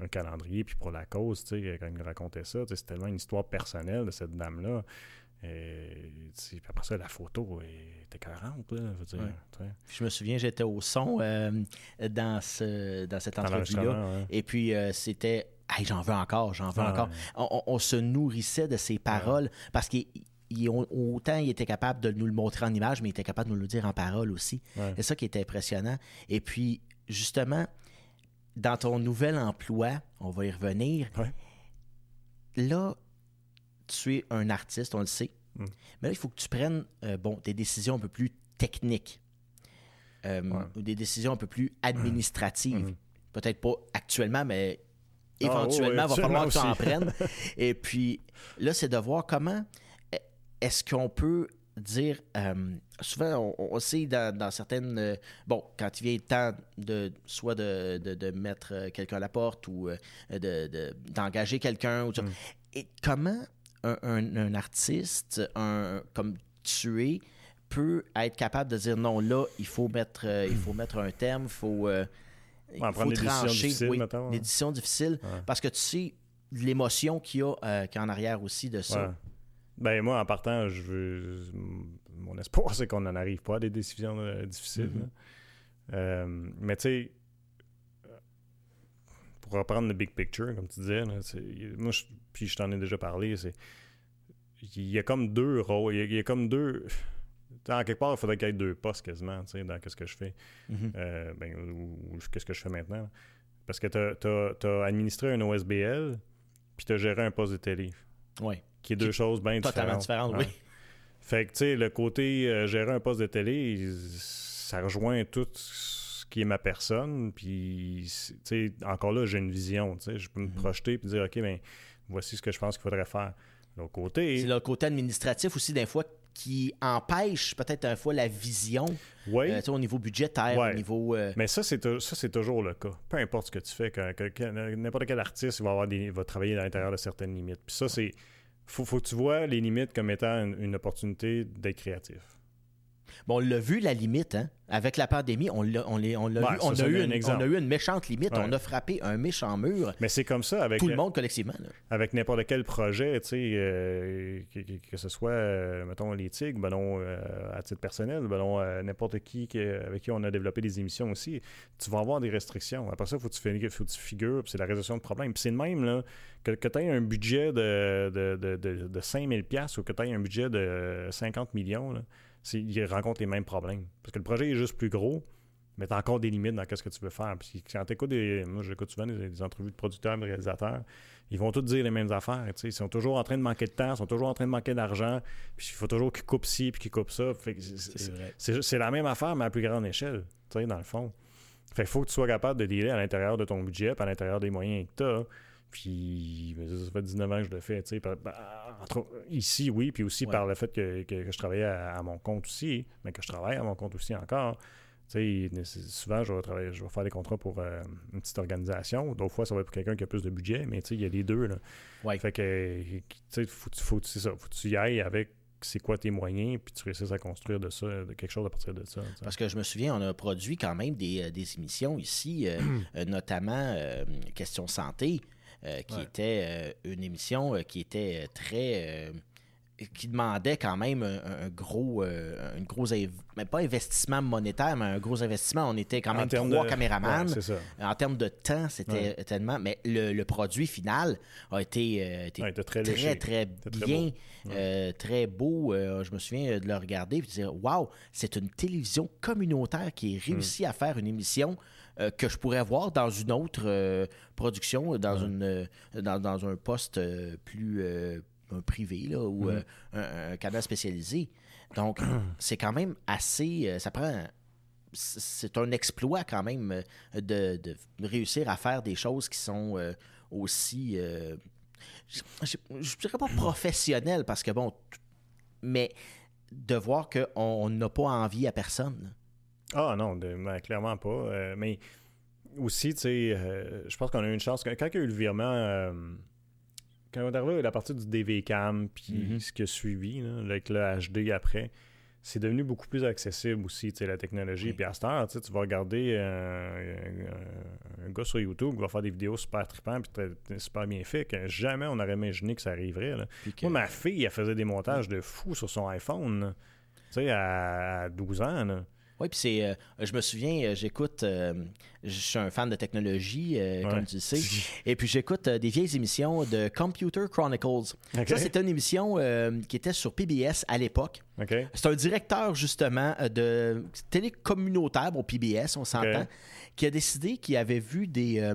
un calendrier puis pour la cause, quand il me racontait ça. C'est tellement une histoire personnelle de cette dame-là. Et, après ça, la photo était 40. Là, je, dire, je me souviens, j'étais au son euh, dans, ce, dans cette entrevue-là. Et puis, euh, c'était j'en veux encore, j'en veux encore. On, se nourrissait de ces paroles parce qu'autant il était capable de nous le montrer en image, mais il était capable de nous le dire en parole aussi. C'est ça qui était impressionnant. Et puis, justement, dans ton nouvel emploi, on va y revenir. Là, tu es un artiste, on le sait. Hmm. Mais là, il faut que tu prennes euh, bon, des décisions un peu plus techniques. Euh, ou des décisions un peu plus administratives. Hmm. Peut-être pas actuellement, mais ah, éventuellement, il va falloir que tu en prennes. Et puis là, c'est de voir comment est-ce qu'on peut dire. Euh, souvent, on, sait dans, certaines. bon, quand il vient le temps de soit de, mettre quelqu'un à la porte ou d'engager quelqu'un. Hmm. Et comment un, artiste, un, comme tu es, peut être capable de dire non, là, il faut mettre, euh, il faut mettre un terme, il faut, euh, il faut trancher. Des décisions difficiles. Parce que tu sais l'émotion qu'il y a euh, en arrière aussi de ça. Ben moi, en partant, je veux... mon espoir, c'est qu'on n'en arrive pas à des décisions difficiles. Mm-hmm. mais tu sais, pour reprendre le big picture, comme tu disais, moi, puis je t'en ai déjà parlé, c'est il y a comme deux rôles, il y a, comme deux... En quelque part, il faudrait qu'il y ait deux postes quasiment dans ce que je fais. Mm-hmm. Euh, ben, ou, qu'est-ce que je fais maintenant. Parce que tu as, administré un OSBL, puis tu as géré un poste de télé. Oui. Qui est deux choses bien différentes. Totalement différentes, oui. Fait que, tu sais, le côté euh, gérer un poste de télé, ça rejoint tout qui est ma personne. Puis, encore là, j'ai une vision. Je peux me mhm. projeter et dire, OK, ben voici ce que je pense qu'il faudrait faire. L'autre côté. C'est le côté administratif aussi, des fois, qui empêche peut-être un fois la vision oui. Euh, au niveau budgétaire, au niveau. Euh, Mais ça, c'est, toujours le cas. Peu importe ce que tu fais, n'importe quel artiste va, avoir va travailler à l'intérieur de certaines limites. Puis ça, c'est. Faut, faut que tu vois les limites comme étant une opportunité d'être créatif. Bon, on l'a vu, la limite, hein? Avec la pandémie, on l'a, on, on l'a vu. On a, eu une, on a eu une méchante limite. On a frappé un méchant mur. Mais c'est comme ça avec... Tout le monde collectivement. Avec n'importe quel projet, tu sais, euh, que, ce soit, euh, mettons, les Tigres, ben euh, à titre personnel, ben n'importe qui, avec qui on a développé des émissions aussi, tu vas avoir des restrictions. Après ça, il faut que tu, figures, c'est la résolution de problème. Puis c'est le même, là, que, que tu aies un budget de, de, de, de, de 5000 ou que tu aies un budget de 50 millions, là, ils rencontrent les mêmes problèmes. Parce que le projet est juste plus gros, mais tu as encore des limites dans ce que tu veux faire. Puis quand tu écoutes des. Moi, j'écoute souvent des, entrevues de producteurs, de réalisateurs. Ils vont tous dire les mêmes affaires. Ils sont toujours en train de manquer de temps, ils sont toujours en train de manquer d'argent. Puis il faut toujours qu'ils coupent ci, puis qu'ils coupent ça. C'est la même affaire, mais à plus grande échelle, dans le fond. Fait il faut que tu sois capable de dealer à l'intérieur de ton budget, à l'intérieur des moyens que tu as. Puis ça fait 19 ans que je le fais. ici, oui, puis aussi par le fait que, je travaillais à, mon compte aussi, mais que je travaille à mon compte aussi encore. souvent, je vais, travailler, je vais faire des contrats pour euh, une petite organisation. D'autres fois, ça va être pour quelqu'un qui a plus de budget, mais il y a les deux. Là. Fait que, faut, faut, ça, faut que tu y ailles avec c'est quoi tes moyens, puis tu réussisses à construire de ça, de quelque chose à partir de ça. Parce que je me souviens, on a produit quand même des, euh, émissions ici, euh, notamment Question Santé. Euh, qui était euh, une émission euh, qui était très qui demandait quand même un, gros, un gros, mais pas investissement monétaire, mais un gros investissement. On était quand même trois caméramans. en termes de temps, c'était tellement. Mais le, produit final a été, très, très, bien, très beau. je me souviens de le regarder et de dire Waouh, c'est une télévision communautaire qui réussit mm. à faire une émission euh, que je pourrais voir dans une autre euh, production, dans, une, euh, dans, dans un poste euh, plus euh, un privé là, ou euh, un, un canal spécialisé. Donc, c'est quand même assez. euh, ça prend. c'est- un exploit quand même euh, de, de réussir à faire des choses qui sont euh, aussi. euh, je, je dirais pas professionnelles parce que bon. Mais de voir qu'on on n'a pas envie à personne. Ah non, de- ben, clairement pas. Euh, mais aussi, tu sais, euh, je pense qu'on a eu une chance. Quand, quand il y a eu le virement, euh, quand on est arrivé à la partie du DVCAM, puis Mhm. ce qui a suivi, là, avec le HD après, c'est devenu beaucoup plus accessible aussi, tu sais, la technologie. Oui. Puis à cette heure, tu vas regarder un, un gars sur YouTube qui va faire des vidéos super trippantes puis super bien fait, que jamais on aurait imaginé que ça arriverait. là. Puis que- Moi, ma fille, elle faisait des montages de fou sur son iPhone. Tu sais, à 12 ans. là. Oui, puis c'est. euh, je me souviens, euh, j'écoute. euh, je suis un fan de technologie, euh, Ouais. comme tu le sais. Et puis j'écoute des vieilles émissions de Computer Chronicles. Ça, c'était une émission qui était sur PBS à l'époque. C'est un directeur, justement, de télé communautaire, bon, PBS, on s'entend, qui a décidé qu'il avait vu des,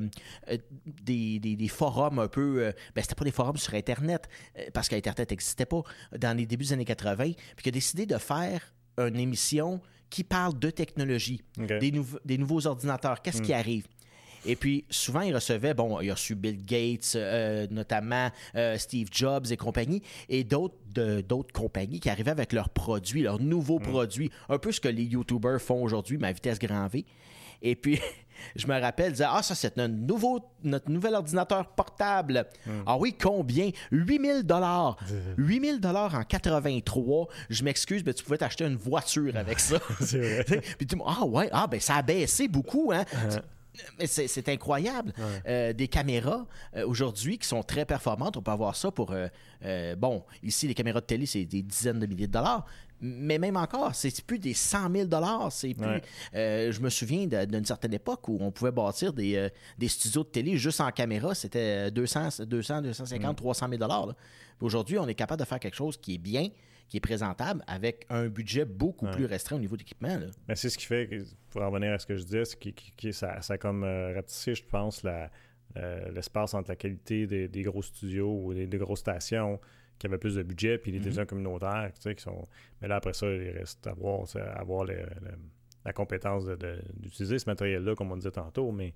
des, des- des forums un peu. ben, c'était pas des forums sur Internet, parce qu'Internet n'existait pas dans les débuts des années 80, puis qui a décidé de faire une émission qui parle de technologie, des, nouveaux- des nouveaux ordinateurs, qu'est-ce qui arrive? Et puis, souvent, il recevait, bon, il a reçu Bill Gates, euh, notamment euh, Steve Jobs et compagnie, et d'autres compagnies qui arrivaient avec leurs produits, leurs nouveaux produits, un peu ce que les YouTubers font aujourd'hui, mais à vitesse grand V. Et puis, je me rappelle, dire, ah, ça, c'est notre, nouveau, notre nouvel ordinateur portable. Ah oui, combien? 8000 dollars. 8000 dollars en 83. Je m'excuse, mais tu pouvais t'acheter une voiture avec ça. C'est vrai. Puis tu dis, ah ouais, ah ben ça a baissé beaucoup, hein. Mais c'est incroyable. Euh, des caméras euh, aujourd'hui qui sont très performantes. On peut avoir ça pour. euh, bon, ici, les caméras de télé, c'est des dizaines de milliers de dollars. Mais même encore, c'est plus des 100 000 dollars. C'est plus. Ouais. je me souviens d'une certaine époque où on pouvait bâtir des, des studios de télé juste en caméra. C'était 200, 200, 250, 300 000 dollars. Aujourd'hui, on est capable de faire quelque chose qui est bien, qui est présentable, avec un budget beaucoup plus restreint au niveau d'équipement. Mais c'est ce qui fait, que, pour en revenir à ce que je disais, c'est que ça, ça a comme euh, ratissé, je pense, l'espace entre la qualité des, des gros studios ou des, des grosses stations qui avaient plus de budget, puis les Mhm. télévisions communautaires, tu sais, qui sont... Mais là, après ça, il reste à voir, à la compétence d'utiliser ce matériel-là, comme on disait tantôt, mais...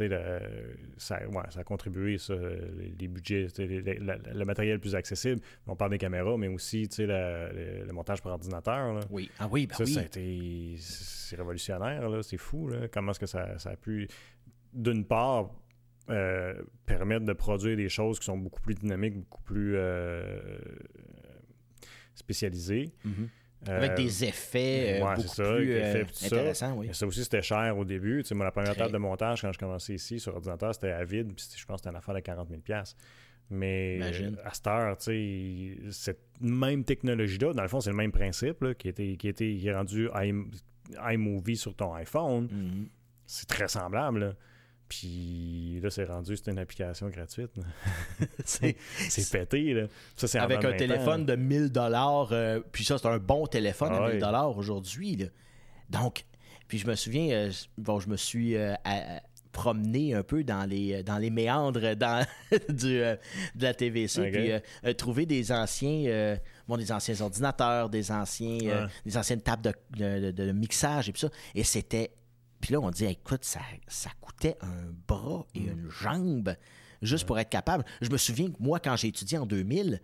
Le- ça, ouais, ça a contribué, ça, les, les budgets, tu sais, les- les- la- le matériel plus accessible. On parle des caméras, mais aussi, la- le, le montage par ordinateur. là. Oui. Ah oui, ben Ça, oui. ça a été. C'est révolutionnaire, là. C'est fou, là. Comment est-ce que ça, ça a pu, d'une part, euh, permettre de produire des choses qui sont beaucoup plus dynamiques, beaucoup plus euh, spécialisées. Mhm. Avec Euh, des effets euh, ouais, beaucoup c'est ça, plus euh, intéressants. Oui. ça aussi, c'était cher au début. Tu sais, moi, la première Très. table de montage, quand je commençais ici sur ordinateur, c'était à vide. Puis je pense que c'était une affaire de 40 000 Mais Imagine. euh, à cette heure, tu sais, cette même technologie-là, dans le fond, c'est le même principe là, qui, était, qui, était, qui est rendu iMovie sur ton iPhone. Mhm. C'est très semblable. là. Puis là, c'est rendu, c'est une application gratuite. C'est- pété. Là. Ça, Avec un de 20 téléphone ans, de 1000 dollars, euh, puis ça, c'est un bon téléphone Ah à ouais. 1000 dollars aujourd'hui. là. Donc, puis je me souviens, euh, bon, je me suis euh, à- promené un peu dans les, dans les méandres dans, du, euh, de la TVC, Ok. puis euh, euh, trouver des anciens, euh, bon, des anciens ordinateurs, des anciens, euh, des anciennes tables de, de- de- de mixage et puis ça. Et c'était, puis là, on dit, écoute, ça, ça coûtait un bras et une jambe juste pour être capable. Je me souviens que moi, quand j'ai étudié en 2000,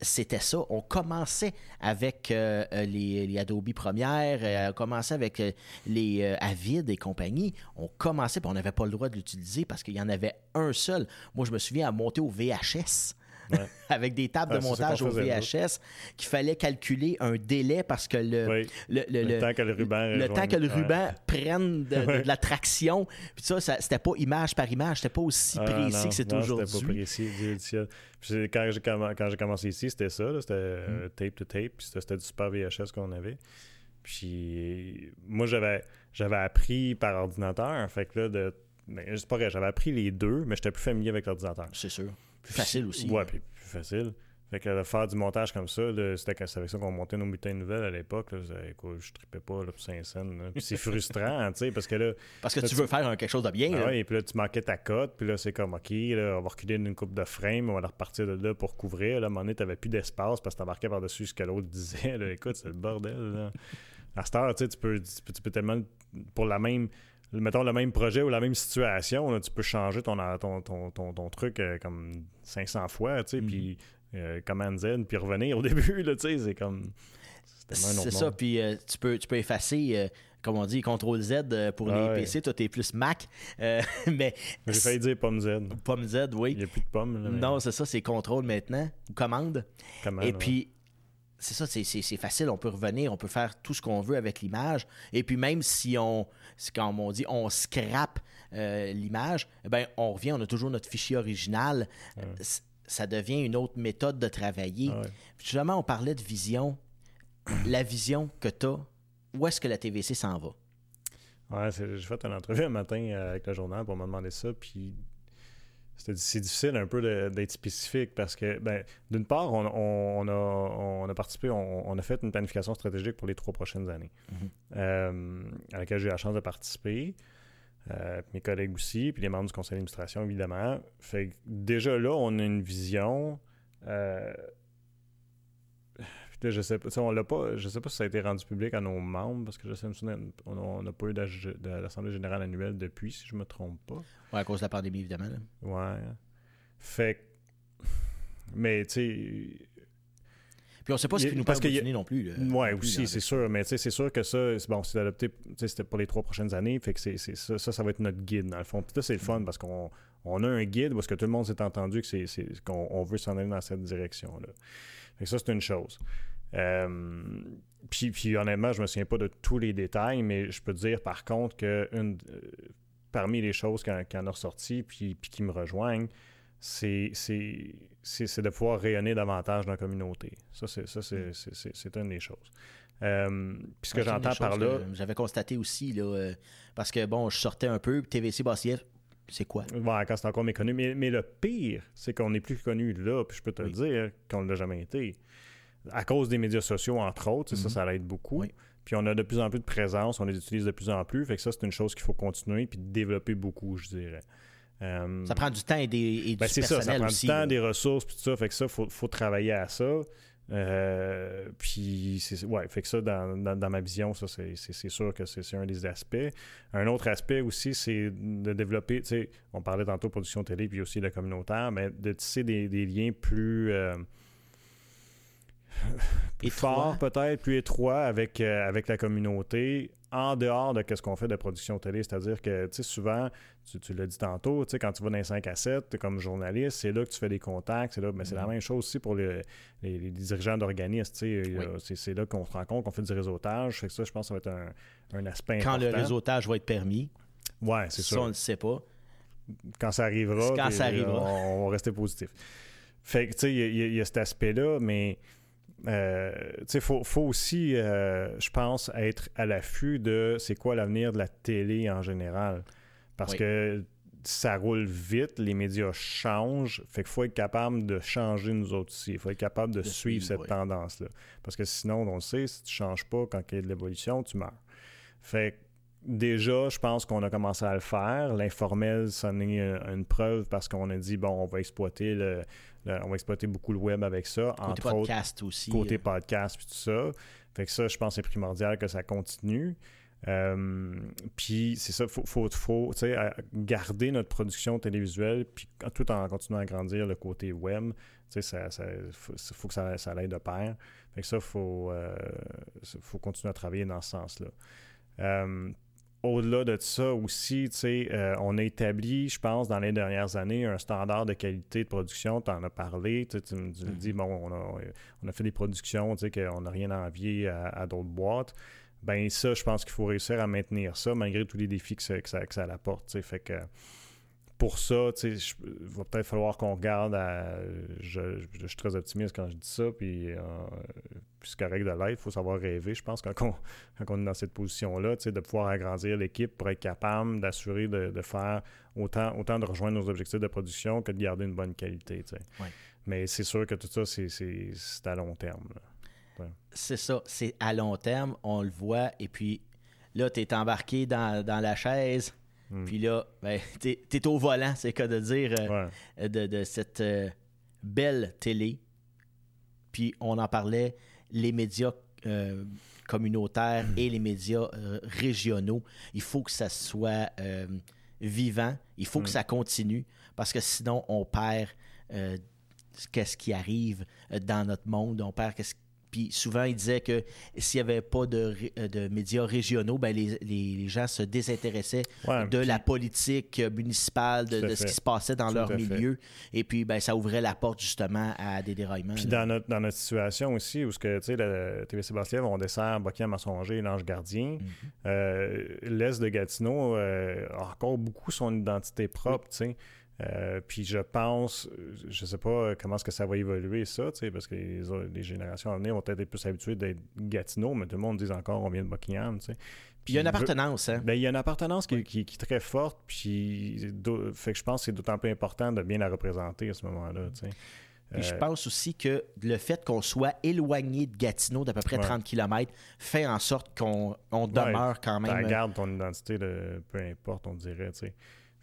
c'était ça. On commençait avec euh, euh, les, les Adobe Premiere, euh, on commençait avec euh, les Avid et compagnie. On commençait, puis on n'avait pas le droit de l'utiliser parce qu'il y en avait un seul. Moi, je me souviens à monter au VHS. Ouais. avec des tables Ah, de montage au. VHS, qu'il fallait calculer un délai parce que le, Oui. le, le- Le le- temps que le ruban le temps que le ouais. ruban prenne de, de- Ouais. de la traction. Puis ça, ça c'était pas image par image, c'était pas aussi Ah, précis non, que c'est non, C'était aujourd'hui. pas précis. Puis quand j'ai commencé ici, c'était ça. C'était Mm. euh, tape to tape. Puis c'était c'était du super VHS qu'on avait. Puis moi, j'avais j'avais appris par ordinateur. Fait que là, de. Ben, c'est pas vrai, j'avais appris les deux, mais j'étais plus familier avec l'ordinateur. C'est sûr. Plus facile aussi. Ouais, puis plus facile. Fait que de faire du montage comme ça, c'était avec ça qu'on montait nos bulletins de nouvelles à l'époque. Je écoute, je tripais pas là, pour Saint-Saëns. Puis c'est frustrant, tu sais, parce que là, Parce que Là, tu veux faire un- quelque chose de bien. ah et puis là, tu manquais ta cote, puis là, c'est comme, OK, là, on va reculer d'une coupe de frame, on va repartir de là pour couvrir. Là, à un moment donné, t'avais plus d'espace parce que t'embarquais par-dessus ce que l'autre disait. Là. Écoute, c'est le bordel, là. À cette heure, peux, tu peux, tu peux tellement, pour la même, mettons, le même projet ou la même situation, là, tu peux changer ton, ton, ton, ton, ton truc euh, comme 500 fois, tu sais, Mhm. puis euh, Command Z, puis revenir au début, là, tu sais, c'est comme... c'est ça, puis euh, tu, peux, tu peux effacer, comme on dit, CTRL Z pour Ah les ouais. PC. Toi, t'es plus Mac. Mais J'ai failli dire pomme Z. pomme Z, oui. Il n'y a plus de là, mais Non, c'est ça, c'est contrôle maintenant, ou commande. Command, Et puis, c'est ça, c'est- facile. On peut revenir, on peut faire tout ce qu'on veut avec l'image. Et puis, même si on, comme on dit, on scrape euh, l'image, eh ben, on revient, on a toujours notre fichier original. Ouais. Euh, Ça devient une autre méthode de travailler. Ah ouais. Justement, on parlait de vision. La vision que tu as, où est-ce que la TVC s'en va? Ouais, j'ai fait une entrevue un matin euh, avec le journal pour me demander ça, puis c'est difficile un peu d'être spécifique parce que, ben, d'une part, on, on- on a, on a participé, on, a fait une planification stratégique pour les trois prochaines années, Mhm. euh, à laquelle j'ai eu la chance de participer. euh, mes collègues aussi, puis les membres du conseil d'administration, évidemment. Fait que déjà là, on a une vision. euh, là, je sais pas, on l'a pas, je sais pas si ça a été rendu public à nos membres, parce que je sais on n'a pas eu l'Assemblée générale annuelle depuis, si je me trompe pas. Ouais, à cause de la pandémie, évidemment. là. Ouais. Fait que- Mais, tu sais, Puis on sait pas ce qui nous passe a- non plus. plus, aussi, c'est sûr. Mais tu sais, c'est sûr que ça, c'est bon, c'est adopté, tu sais, c'était pour les trois prochaines années. Fait que c'est, ça, ça, ça va être notre guide, dans le fond. Puis là, c'est le fun parce qu'on on a un guide parce que tout le monde s'est entendu que c'est, c'est- qu'on on veut s'en aller dans cette direction-là. Fait que ça, c'est une chose. Euh, puis, puis honnêtement, je me souviens pas de tous les détails, mais je peux te dire par contre que une, euh, parmi les choses qui en, a ressorti puis, puis qui me rejoignent, c'est, de pouvoir rayonner davantage dans la communauté. Ça, c'est, c'est une des choses. Euh, puis ce que j'entends par là, J'avais constaté aussi, là, euh, parce que bon, je sortais un peu, puis TVC Bassief, c'est quoi? Ouais, quand c'est encore méconnu. Mais, mais le pire, c'est qu'on n'est plus connu là, puis je peux te Oui. le dire qu'on ne l'a jamais été. À cause des médias sociaux, entre autres, ça, Mhm. ça l'aide beaucoup. Oui. Puis on a de plus en plus de présence, on les utilise de plus en plus. Fait que ça, c'est une chose qu'il faut continuer puis développer beaucoup, je dirais. Euh, Ça prend du temps et, des, et ben, du c'est ça, personnel ça prend aussi. du temps, là. des ressources, puis tout ça. Fait que ça, il faut, faut travailler à ça. Euh, puis, c'est, ouais, fait que ça, dans, dans- dans ma vision, ça, c'est, sûr que c'est, un des aspects. Un autre aspect aussi, c'est de développer, tu sais, on parlait tantôt de production télé, puis aussi le communautaire, mais de tisser des, des liens plus. euh, plus forts peut-être, plus étroits avec, euh, avec la communauté, en dehors de ce qu'on fait de production télé. C'est-à-dire que, tu sais, souvent, tu, tu l'as dit tantôt, tu sais, quand tu vas dans les 5 à 7 t'es comme journaliste, c'est là que tu fais des contacts, c'est là, mais c'est la Mhm. même chose aussi pour le- les, les dirigeants d'organismes, tu sais, Oui. c'est, là qu'on se rencontre, qu'on fait du réseautage, fait que ça, je pense que ça va être un, un aspect Quand important. le réseautage va être permis, Ouais, c'est ça, on ne le sait pas. quand ça arrivera, Quand ça arrivera. On, on va rester positif. Fait que, tu sais, y, y il y a cet aspect-là, mais, euh, il faut, faut aussi, euh, je pense, être à l'affût de c'est quoi l'avenir de la télé en général. Parce Oui. que ça roule vite, les médias changent, fait qu'il faut être capable de changer nous autres aussi. Il faut être capable de, De suivre, suivre, cette oui. tendance-là. Parce que sinon, on le sait, si tu changes pas quand il y a de l'évolution, tu meurs. Fait que déjà, je pense qu'on a commencé à le faire. L'informel, ça en est une preuve parce qu'on a dit, bon, on va exploiter le- on va exploiter beaucoup le web avec ça. Côté entre autres, podcast aussi. côté euh, podcast puis tout ça. Fait que ça, je pense que c'est primordial que ça continue. Euh, puis c'est ça, faut, faut, garder notre production télévisuelle, puis tout en continuant à grandir le côté web. Sais, ça, ça, faut, faut que ça, ça aille de pair. Fait que ça, faut, euh, faut continuer à travailler dans ce sens-là. Euh, au-delà de ça aussi, euh, on a établi, je pense, dans les dernières années, un standard de qualité de production. Tu en as parlé, tu, me me dis, bon, on a, on a fait des productions, tu sais, qu'on n'a rien à envier à, à d'autres boîtes. Ben ça, je pense qu'il faut réussir à maintenir ça malgré tous les défis que ça, que ça, que ça apporte. Fait que pour ça, il va peut-être falloir qu'on regarde à. Je, suis très optimiste quand je dis ça, puis, euh, puis c'est correct de l'être. Il faut savoir rêver, je pense, quand on, quand on est dans cette position-là, de pouvoir agrandir l'équipe pour être capable d'assurer de, faire autant, autant de rejoindre nos objectifs de production que de garder une bonne qualité. Mais c'est sûr que tout ça, c'est à long terme. C'est ça, c'est à long terme, on le voit, et puis là, tu es embarqué dans, dans la chaise Hmm. Puis là, ben, t'es es au volant, c'est cas de dire, euh, de, cette euh, belle télé. Puis on en parlait, les médias euh, communautaires hmm. et les médias régionaux. Il faut que ça soit vivant, il faut que hmm. ça continue, parce que sinon on perd qu'est-ce qui arrive dans notre monde, on perd qu'est-ce puis souvent, il disait que s'il n'y avait pas de, de, médias régionaux, ben les, les, gens se désintéressaient de la politique municipale, de, ce qui se passait dans leur milieu. Et puis, ben, ça ouvrait la porte justement à des déraillements. Puis dans notre, dans notre situation aussi, où ce que, tu sais, le TVC on dessert Buckingham Massonger et l'Ange Gardien, mm-hmm. euh, l'Est de Gatineau euh, a encore beaucoup son identité propre, tu sais. Euh, puis je pense, je sais pas comment est-ce que ça va évoluer ça, parce que les, générations à venir vont être plus habituées d'être Gatineau, mais tout le monde dit encore on vient de Buckingham. Puis il y a une appartenance, hein? Ben, il y a une appartenance qui, est très forte, puis fait que je pense que c'est d'autant plus important de bien la représenter à ce moment-là. Puis je euh, pense aussi que le fait qu'on soit éloigné de Gatineau d'à peu près 30 km fait en sorte qu'on demeure quand même. Tu gardes ton identité, de, peu importe, on dirait. tu sais.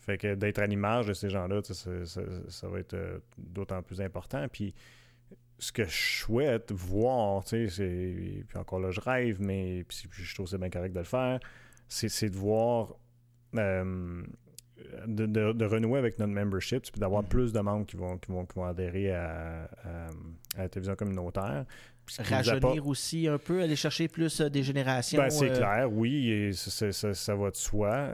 Fait que d'être à l'image de ces gens-là, ça, va être euh, d'autant plus important. Puis ce que je souhaite voir, c'est, puis encore là, je rêve, mais puis, je trouve c'est bien correct de le faire, c'est de voir, euh, de, renouer avec notre membership, puis d'avoir mm-hmm. plus de membres qui vont, qui vont, qui vont adhérer à, la télévision communautaire. Rajeunir aussi un peu, aller chercher plus euh, des générations. Ben, c'est clair, oui, et ça, ça, va de soi.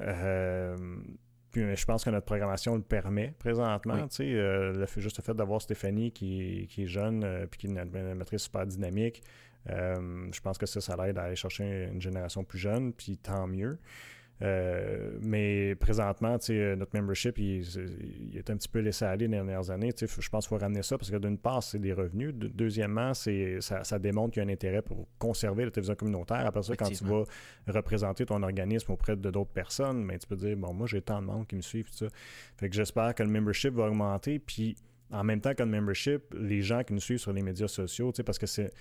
Puis je pense que notre programmation le permet présentement. Euh, le fait, juste le fait d'avoir Stéphanie qui, qui, est jeune euh, puis qui est une animatrice super dynamique, euh, je pense que ça, ça l'aide à aller chercher une génération plus jeune, puis tant mieux. Euh, mais présentement, euh, notre membership, il, est un petit peu laissé aller les dernières années. Je pense qu'il faut ramener ça parce que d'une part, c'est des revenus. deuxièmement, c'est, ça, démontre qu'il y a un intérêt pour conserver la télévision communautaire. Après ça, quand tu vas représenter ton organisme auprès de d'autres personnes, mais ben, tu peux dire, bon, moi, j'ai tant de monde qui me suivent. Tout ça. Fait que j'espère que le membership va augmenter. Puis en même temps que le membership, les gens qui nous suivent sur les médias sociaux, parce que c'est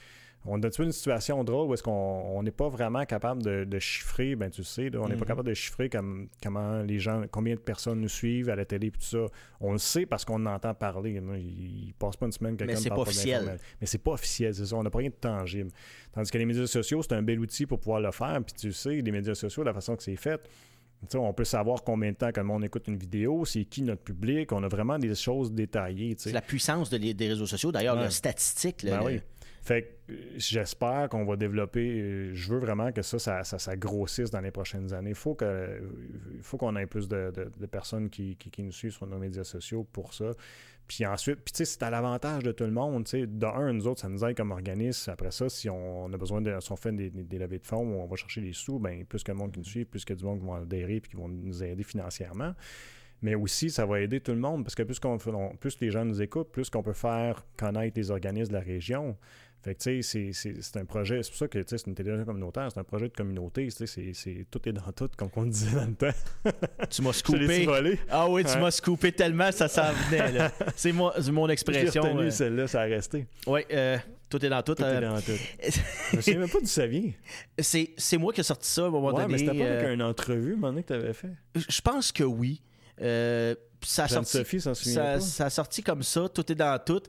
on a une situation drôle où est-ce qu'on n'est pas vraiment capable de, chiffrer, ben tu sais, on n'est pas mhm. capable de chiffrer comme, comment les gens, combien de personnes nous suivent à la télé et tout ça. On le sait parce qu'on entend parler. Il, ne passe pas une semaine quelqu'un ne parle pas officiel. Mais c'est pas officiel, c'est ça. On n'a pas rien de tangible. Tandis que les médias sociaux, c'est un bel outil pour pouvoir le faire. Puis tu sais, les médias sociaux, la façon que c'est fait, on peut savoir combien de temps que le monde écoute une vidéo, c'est qui notre public. On a vraiment des choses détaillées. C'est la puissance des réseaux sociaux. D'ailleurs, la statistique. Ben oui. Fait que j'espère qu'on va développer. Je veux vraiment que ça, ça, grossisse dans les prochaines années. Il faut que, faut qu'on ait plus de, personnes qui, nous suivent sur nos médias sociaux pour ça. Puis ensuite, puis tu sais, c'est à l'avantage de tout le monde. Tu sais, d'un, nous autres, ça nous aide comme organisme. Après ça, si on a besoin de, si on fait des, des, levées de fonds on va chercher des sous, ben plus que le monde qui nous suit, plus que du monde qui vont adhérer et qui vont nous aider financièrement mais aussi ça va aider tout le monde parce que plus, plus les gens nous écoutent, plus qu'on peut faire connaître les organismes de la région. Fait que, tu sais, c'est un projet, c'est pour ça que, tu sais, c'est une télévision communautaire, c'est un projet de communauté, tu sais, c'est tout est dans tout, comme on disait dans le temps. tu m'as scoopé. Ah oui, tu m'as scoopé tellement, ça s'en venait, là. C'est mon, mon expression. J'ai retenu celle-là, ça a resté. Oui, euh, tout est dans tout. Tout est euh, dans tout. Je me souviens même pas d'où ça vient. C'est moi qui ai sorti ça à un moment ouais, donné. mais c'était pas avec euh, une entrevue, un que tu avais fait? Je pense que oui. ça a sorti, Sophie ça a sorti comme ça, tout est dans tout.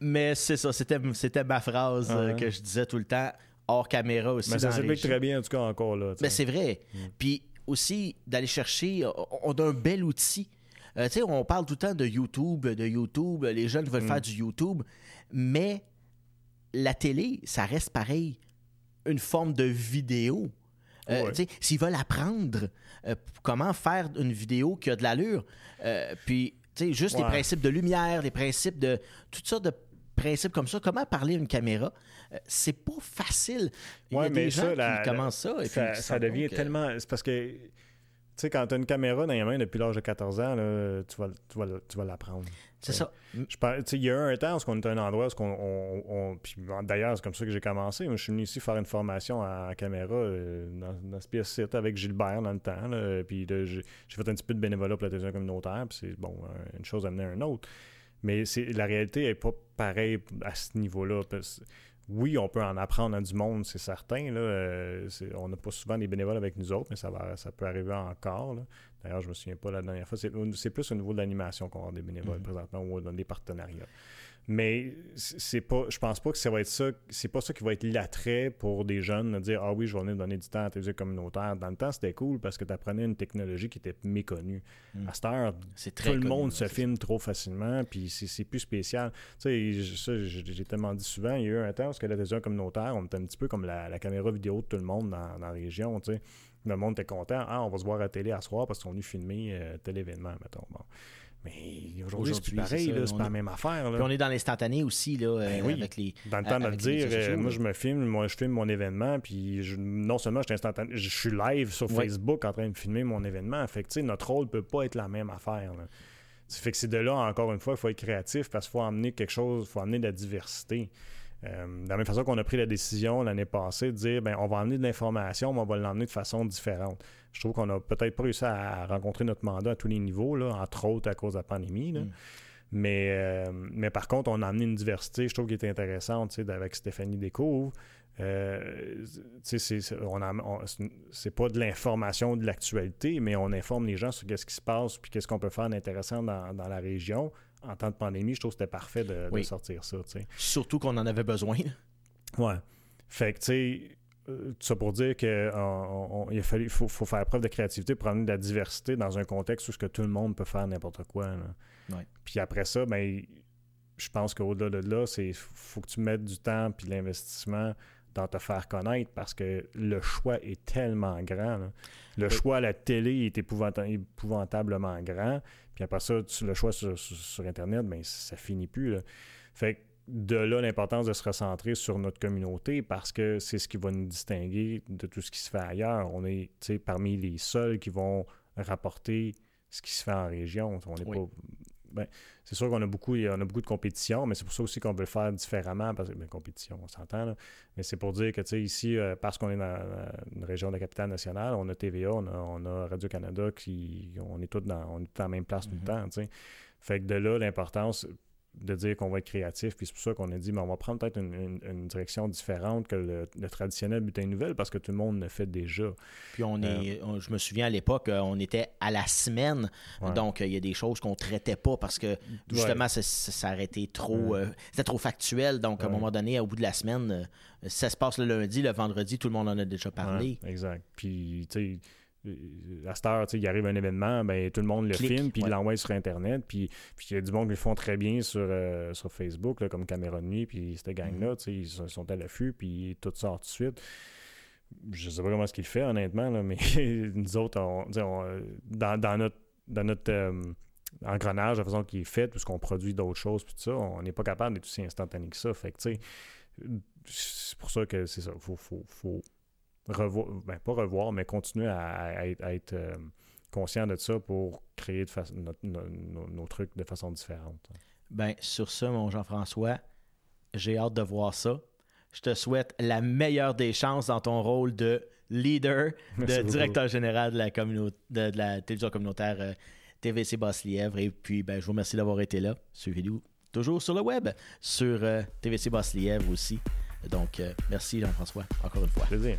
Mais c'est ça, c'était, c'était ma phrase euh, que je disais tout le temps, hors caméra aussi. Mais ça s'applique très bien, en tout cas, encore là. Mais c'est vrai. Mm. Puis aussi, d'aller chercher, on a un bel outil. Euh, tu sais, on parle tout le temps de YouTube, de YouTube, les jeunes veulent mm. faire du YouTube, mais la télé, ça reste pareil, une forme de vidéo. Euh, s'ils veulent apprendre comment faire une vidéo qui a de l'allure, puis juste les principes de lumière, les principes de toutes sortes de principe comme ça, comment parler à une caméra, euh, c'est pas facile. Il y a des gens qui commencent ça. ça, devient tellement. C'est parce que sais, quand tu as une caméra dans les mains depuis l'âge de 14 ans, là, tu vas, tu vas, tu vas l'apprendre. C'est ça. Il y a eu un temps où on était à un endroit où on. on, D'ailleurs, c'est comme ça que j'ai commencé. Moi, je suis venu ici faire une formation à, caméra euh, dans, ce pièce avec Gilbert dans le temps. puis j'ai fait un petit peu de bénévolat pour la télévision communautaire. Puis c'est bon, une chose amenait à une autre. Mais la réalité n'est pas pareille à ce niveau-là oui, on peut en apprendre à du monde, c'est certain. Là. Euh, on n'a pas souvent des bénévoles avec nous autres, mais ça, va, ça peut arriver encore. D'ailleurs, je me souviens pas la dernière fois. C'est plus au niveau de l'animation qu'on a des bénévoles mm-hmm. présentement ou dans des partenariats. Mais c'est pas, je pense pas que ça va être ça. C'est pas ça qui va être l'attrait pour des jeunes de dire Ah oui, je vais venir donner du temps à la télévision communautaire. Dans le temps, c'était cool parce que tu apprenais une technologie qui était méconnue. Mm. À cette heure, tout le monde se filme trop facilement, puis c'est plus spécial. Tu sais, j'ai tellement dit souvent, il y a eu un temps où la télévision communautaire, on était un petit peu comme la, caméra vidéo de tout le monde dans, la région. Tu sais. Le monde était content. Ah, on va se voir à la télé à soir parce qu'on est filmé euh, tel événement, mettons. Bon. Mais aujourd'hui, c'est pareil, c'est pas la même affaire. Puis on est dans l'instantané aussi, là, ben euh, avec les. Dans le temps de le dire, euh, moi, je me filme, moi, je filme mon événement, puis non seulement je suis je suis live sur Facebook en train de filmer mon événement. Fait que, notre rôle peut pas être la même affaire. Ça fait que c'est de là, encore une fois, il faut être créatif parce qu'il faut amener quelque chose, il faut amener de la diversité. Euh, de la même façon qu'on a pris la décision l'année passée de dire ben on va amener de l'information, mais on va l'emmener de façon différente. Je trouve qu'on a peut-être pas réussi à rencontrer notre mandat à tous les niveaux, là, entre autres à cause de la pandémie. Mm. Mais, euh, mais par contre, on a amené une diversité, je trouve, qui est intéressante avec Stéphanie Descouvre. Euh, c'est pas de l'information de l'actualité, mais on informe les gens sur ce qui se passe puis qu'est-ce qu'on peut faire d'intéressant dans, dans, la région en temps de pandémie, je trouve que c'était parfait de, sortir ça. Surtout qu'on en avait besoin. Ouais. Fait que, tu sais, euh, ça pour dire qu'il il, faut, faut, faire preuve de créativité pour amener de la diversité dans un contexte où ce que tout le monde peut faire n'importe quoi. Puis après ça, ben, je pense qu'au-delà de là, c'est faut que tu mettes du temps puis l'investissement dans te faire connaître parce que le choix est tellement grand. Le choix à la télé est épouvantablement grand. Puis après ça, le choix sur, Internet, ben, ça finit plus. Fait de là l'importance de se recentrer sur notre communauté parce que c'est ce qui va nous distinguer de tout ce qui se fait ailleurs. On est parmi les seuls qui vont rapporter ce qui se fait en région. On n'est pas ben, c'est sûr qu'on a beaucoup, on a beaucoup de compétition, mais c'est pour ça aussi qu'on veut le faire différemment. Parce que, ben, compétition, on s'entend, mais c'est pour dire que, ici, euh, parce qu'on est dans, une région de la capitale nationale, on a TVA, on a, Radio-Canada, qui, on est tous dans, on est la même place tout le mm-hmm. temps. Fait que de là, l'importance, de dire qu'on va être créatif. Puis c'est pour ça qu'on a dit, mais on va prendre peut-être une, direction différente que le, traditionnel butin nouvelle parce que tout le monde le fait déjà. Puis on est, euh, je me souviens à l'époque, euh, on était à la semaine. Donc euh, il y a des choses qu'on traitait pas parce que justement, ça, ça, aurait été trop, c'était trop factuel. Donc à un moment donné, au bout de la semaine, ça se passe le lundi, le vendredi, tout le monde en a déjà parlé. exact. Puis tu sais à cette heure, il arrive un événement, ben, tout le monde le filme, puis il l'envoie sur Internet. Puis il y a du monde qui le font très bien sur, euh, sur Facebook, comme Caméra de nuit, puis cette gang-là, mm-hmm. ils sont à l'affût, puis tout sort tout de suite. Je sais pas comment ce qu'il fait, honnêtement, mais nous autres, dans, notre, dans notre euh, engrenage, la façon qu'il est fait, puisqu'on produit d'autres choses, puis tout ça, on n'est pas capable d'être aussi instantané que ça. Fait que, c'est pour ça que c'est ça. Faut, faut, faut revoir, ben, pas revoir, mais continuer à, être, euh, conscient de ça pour créer nos, trucs de façon différente. Ben, sur ça, mon Jean-François, j'ai hâte de voir ça. Je te souhaite la meilleure des chances dans ton rôle de leader, de directeur général de la, de, la télévision communautaire euh, TVC Basse-Lièvre. Et puis, ben, je vous remercie d'avoir été là. Suivez-nous toujours sur le web, sur euh, TVC Basse-Lièvre aussi. Donc, merci Jean-François, encore une fois. Plaisir.